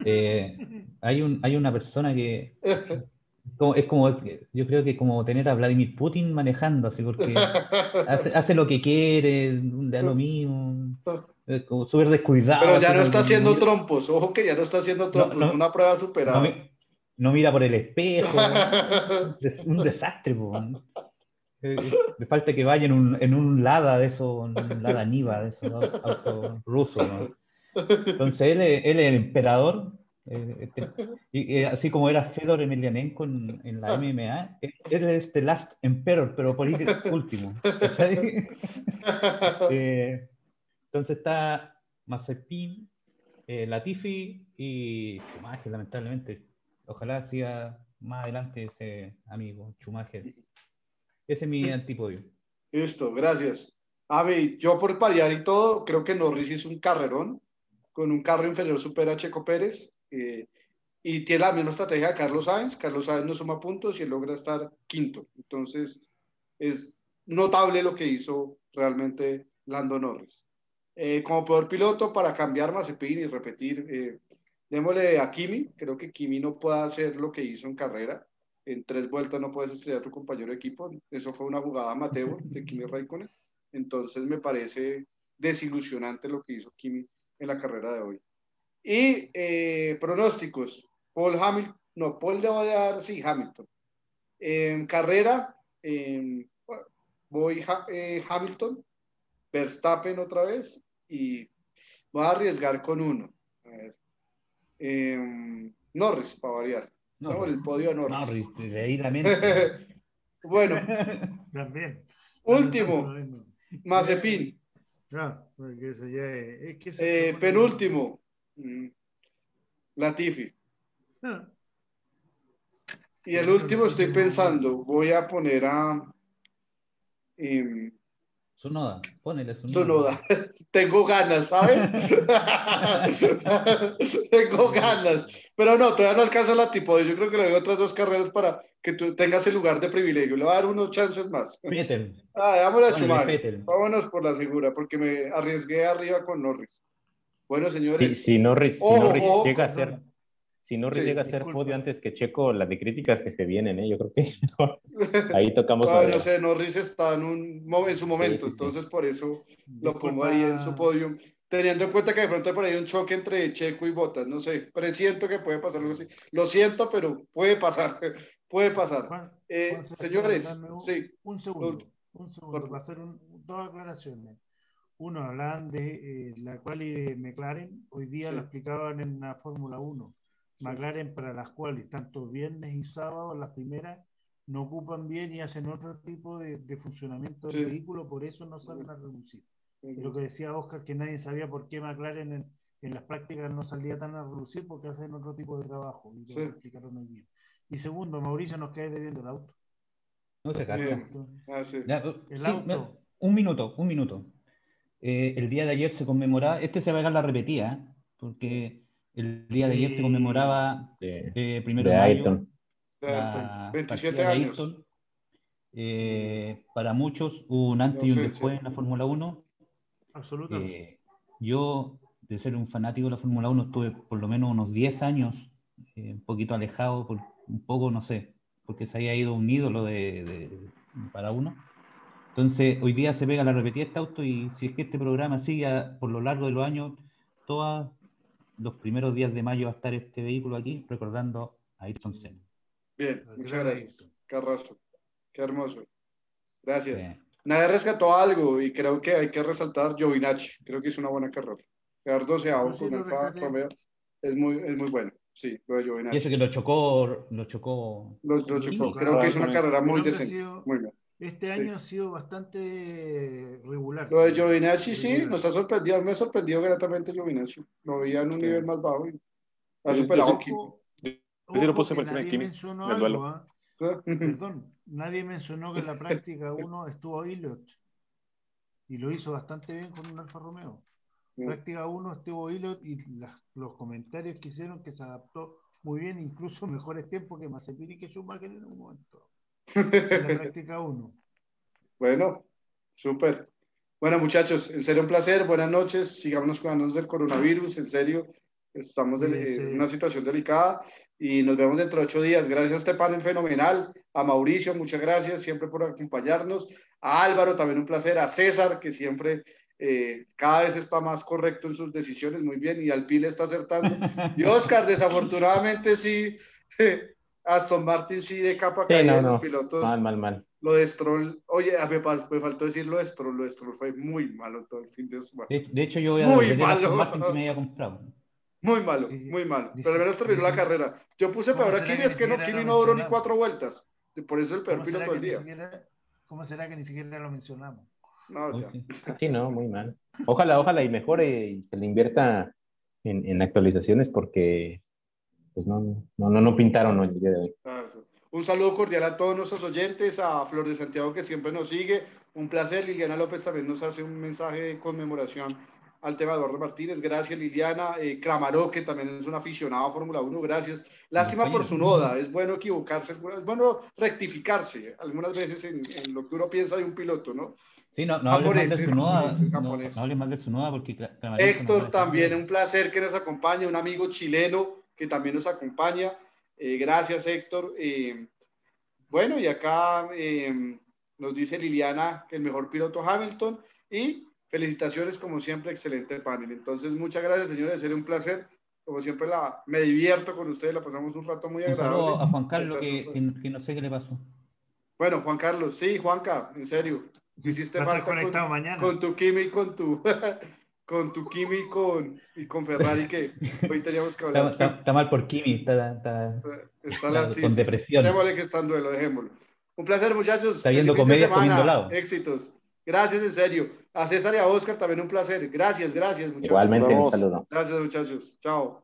Eh, hay, un, hay una persona que es como, yo creo que como tener a Vladimir Putin manejando, así, porque hace, lo que quiere, da lo mismo, como súper descuidado. Pero ya no está haciendo trompos, ojo que ya no está haciendo trompos, una prueba superada. No, mira por el espejo, un desastre. Eh, me falta que vaya en un, en un Lada de eso, un Lada Niva de esos autos rusos. Entonces él, él es el emperador eh, este, y, así como era Fedor Emelianenko en, en la MMA, él es The Last Emperor, pero político último. Eh, entonces está Mazepin, eh, Latifi y Schumacher, lamentablemente. Ojalá siga más adelante ese amigo, Schumacher. Ese es mi antipodio. Listo, gracias. Avi, yo por pariar y todo, creo que Norris hizo un carrerón. Con un carro inferior supera a Checo Pérez eh, y tiene la misma estrategia de Carlos Sainz. Carlos Sainz no suma puntos y él logra estar quinto. Entonces, es notable lo que hizo realmente Lando Norris. Eh, como peor piloto, para cambiar Mazepin y repetir, eh, démosle a Kimi. Creo que Kimi no puede hacer lo que hizo en carrera. En tres vueltas no puedes estrellar a tu compañero de equipo. Eso fue una jugada amateur de Kimi Raikkonen. Entonces, me parece desilusionante lo que hizo Kimi en la carrera de hoy. Y eh, pronósticos. Paul Hamilton, no, Paul le voy a dar, sí, Hamilton. En carrera, voy eh, Hamilton, Verstappen otra vez y voy a arriesgar con uno. A ver. Em, Norris, para variar. No, el podio a Norris. Norris, bueno. También. Último, Mazepin. Es que eh, penúltimo, Mm. Latifi. Ah. Y el último estoy pensando, voy a poner a... Eh, Sonoda, ponele Sonoda. Tengo ganas, ¿sabes? Tengo ganas. Pero no, todavía no alcanza la tipo. Yo creo que le doy otras dos carreras para que tú tengas el lugar de privilegio. Le voy a dar unos chances más. Ah, dámosle a Chumar. Vámonos por la segura, porque me arriesgué arriba con Norris. Bueno, señores. Si, Norris, llega a ser, si Norris llega a ser podio antes que Checo, las de críticas que se vienen, ¿eh? yo creo que ahí tocamos. no sé, Norris está en, un, en su momento, entonces por eso lo pongo ahí en su podio. Teniendo en cuenta que de pronto hay por ahí un choque entre Checo y Botas, no sé, presiento que puede pasar algo así. Lo siento, pero puede pasar, puede pasar. Eh, señores, sí. Un segundo, un segundo, va a hacer dos aclaraciones. Uno, hablaban de eh, la quali de McLaren, hoy día lo explicaban en la Fórmula 1. McLaren para las cuales tanto viernes y sábado, las primeras, no ocupan bien y hacen otro tipo de, funcionamiento del vehículo, por eso no salen a reducir. Lo que decía Oscar, que nadie sabía por qué McLaren en, las prácticas no salía tan a reducir porque hacen otro tipo de trabajo. Y lo explicaron hoy día. Y segundo, Mauricio nos cae debiendo el auto. No se cae. Ah, el auto. un minuto, un minuto. Eh, el día de ayer se conmemoraba, este se va a dar la repetida, ¿eh? porque el día de ayer se conmemoraba de, eh, primero de, mayo, 27 años. para muchos hubo un antes y un después en la Fórmula 1. Absolutamente. yo, de ser un fanático de la Fórmula 1, estuve por lo menos unos 10 años un poquito alejado, por, un poco, no sé, porque se había ido un ídolo de, para uno. Entonces, hoy día se pega la repetida este auto y si es que este programa sigue por lo largo de los años, todos los primeros días de mayo va a estar este vehículo aquí recordando a Ayrton Senna. Bien, muchas gracias. Carrazo. Qué hermoso. Gracias. Nadie rescató algo y creo que hay que resaltar Giovinacci. Creo que hizo una buena carrera. Quedar 12 a con el Romeo es muy, es muy bueno. Sí, lo de Giovinacci. Y eso que lo chocó. Lo chocó. Lo, chocó. Creo que hizo una carrera muy decente. Muy bien Este año ha sido bastante regular. Lo de Giovinacci sí, nos ha sorprendido, me ha sorprendido gratamente Giovinacci. Lo veía en un nivel más bajo y ha superado. Yo lo puse por encima de Kimi duelo. ¿ah? Perdón, nadie mencionó que en la práctica uno estuvo Ilot y lo hizo bastante bien con un Alfa Romeo. Práctica 1 estuvo Ilot y los comentarios que hicieron que se adaptó muy bien, incluso mejores tiempos que Mazepin y que Schumacher en un momento. En la práctica 1. Bueno, súper. Bueno, muchachos, en serio un placer. Buenas noches. Sigámonos cuidándonos del coronavirus. En serio, estamos en una situación delicada y nos vemos dentro de ocho días. Gracias a este panel fenomenal. A Mauricio, muchas gracias siempre por acompañarnos. A Álvaro, también un placer. A César, que siempre eh, cada vez está más correcto en sus decisiones, muy bien. Y al Pile está acertando. Y Oscar, desafortunadamente sí. Aston Martin sí de capa sí, caída los pilotos. Mal, mal, mal. Lo de Stroll, oye, me, me, faltó decir lo de Stroll, lo de Stroll fue muy malo todo el fin de semana. De, hecho, yo voy a muy malo. Martin que me había comprado. Muy malo, muy malo. Pero al menos terminó la carrera. Yo puse peor a Kimi, es que no, Kimi no duró ni cuatro vueltas. Por eso el peor piloto del día. ¿Cómo será que ni siquiera lo mencionamos? No, ya. Sí, no, muy mal. Ojalá, ojalá y mejore y se le invierta en, en actualizaciones porque pues no, no, no, no pintaron el día de hoy. Un saludo cordial a todos nuestros oyentes, a Flor de Santiago que siempre nos sigue. Un placer. Liliana López también nos hace un mensaje de conmemoración al tema de Eduardo Martínez. Gracias, Liliana. Eh, Cramaró, que también es un aficionado a Fórmula 1. Gracias. Lástima por su noda. Es bueno equivocarse, es bueno rectificarse algunas veces en, lo que uno piensa de un piloto, ¿no? Sí, no, no hable más de su noda. No, hable más de su noda porque Héctor, también un placer que nos acompañe, un amigo chileno que también nos acompaña. Eh, gracias, Héctor. Eh, bueno, y acá nos dice Liliana que el mejor piloto Hamilton y felicitaciones, como siempre, excelente panel. Entonces, muchas gracias, señores, sería un placer. Como siempre, la, me divierto con ustedes, la pasamos un rato muy agradable. Un a Juan Carlos, que, que, no sé qué le pasó. Bueno, Juan Carlos, sí, Juanca, en serio, hiciste falta con, mañana. con tu Kimi y con tu, con tu Kimi y con, y con Ferrari, que hoy teníamos que hablar. Está, mal por Kimi, está, está, está, con depresión. Démosle que está en duelo, dejémoslo. Un placer, muchachos. Está viendo comedia comiendo lado. Éxitos. Gracias, en serio. A César y a Oscar también un placer. Gracias, gracias, muchachos. Igualmente, un saludo. Gracias, muchachos. Chao.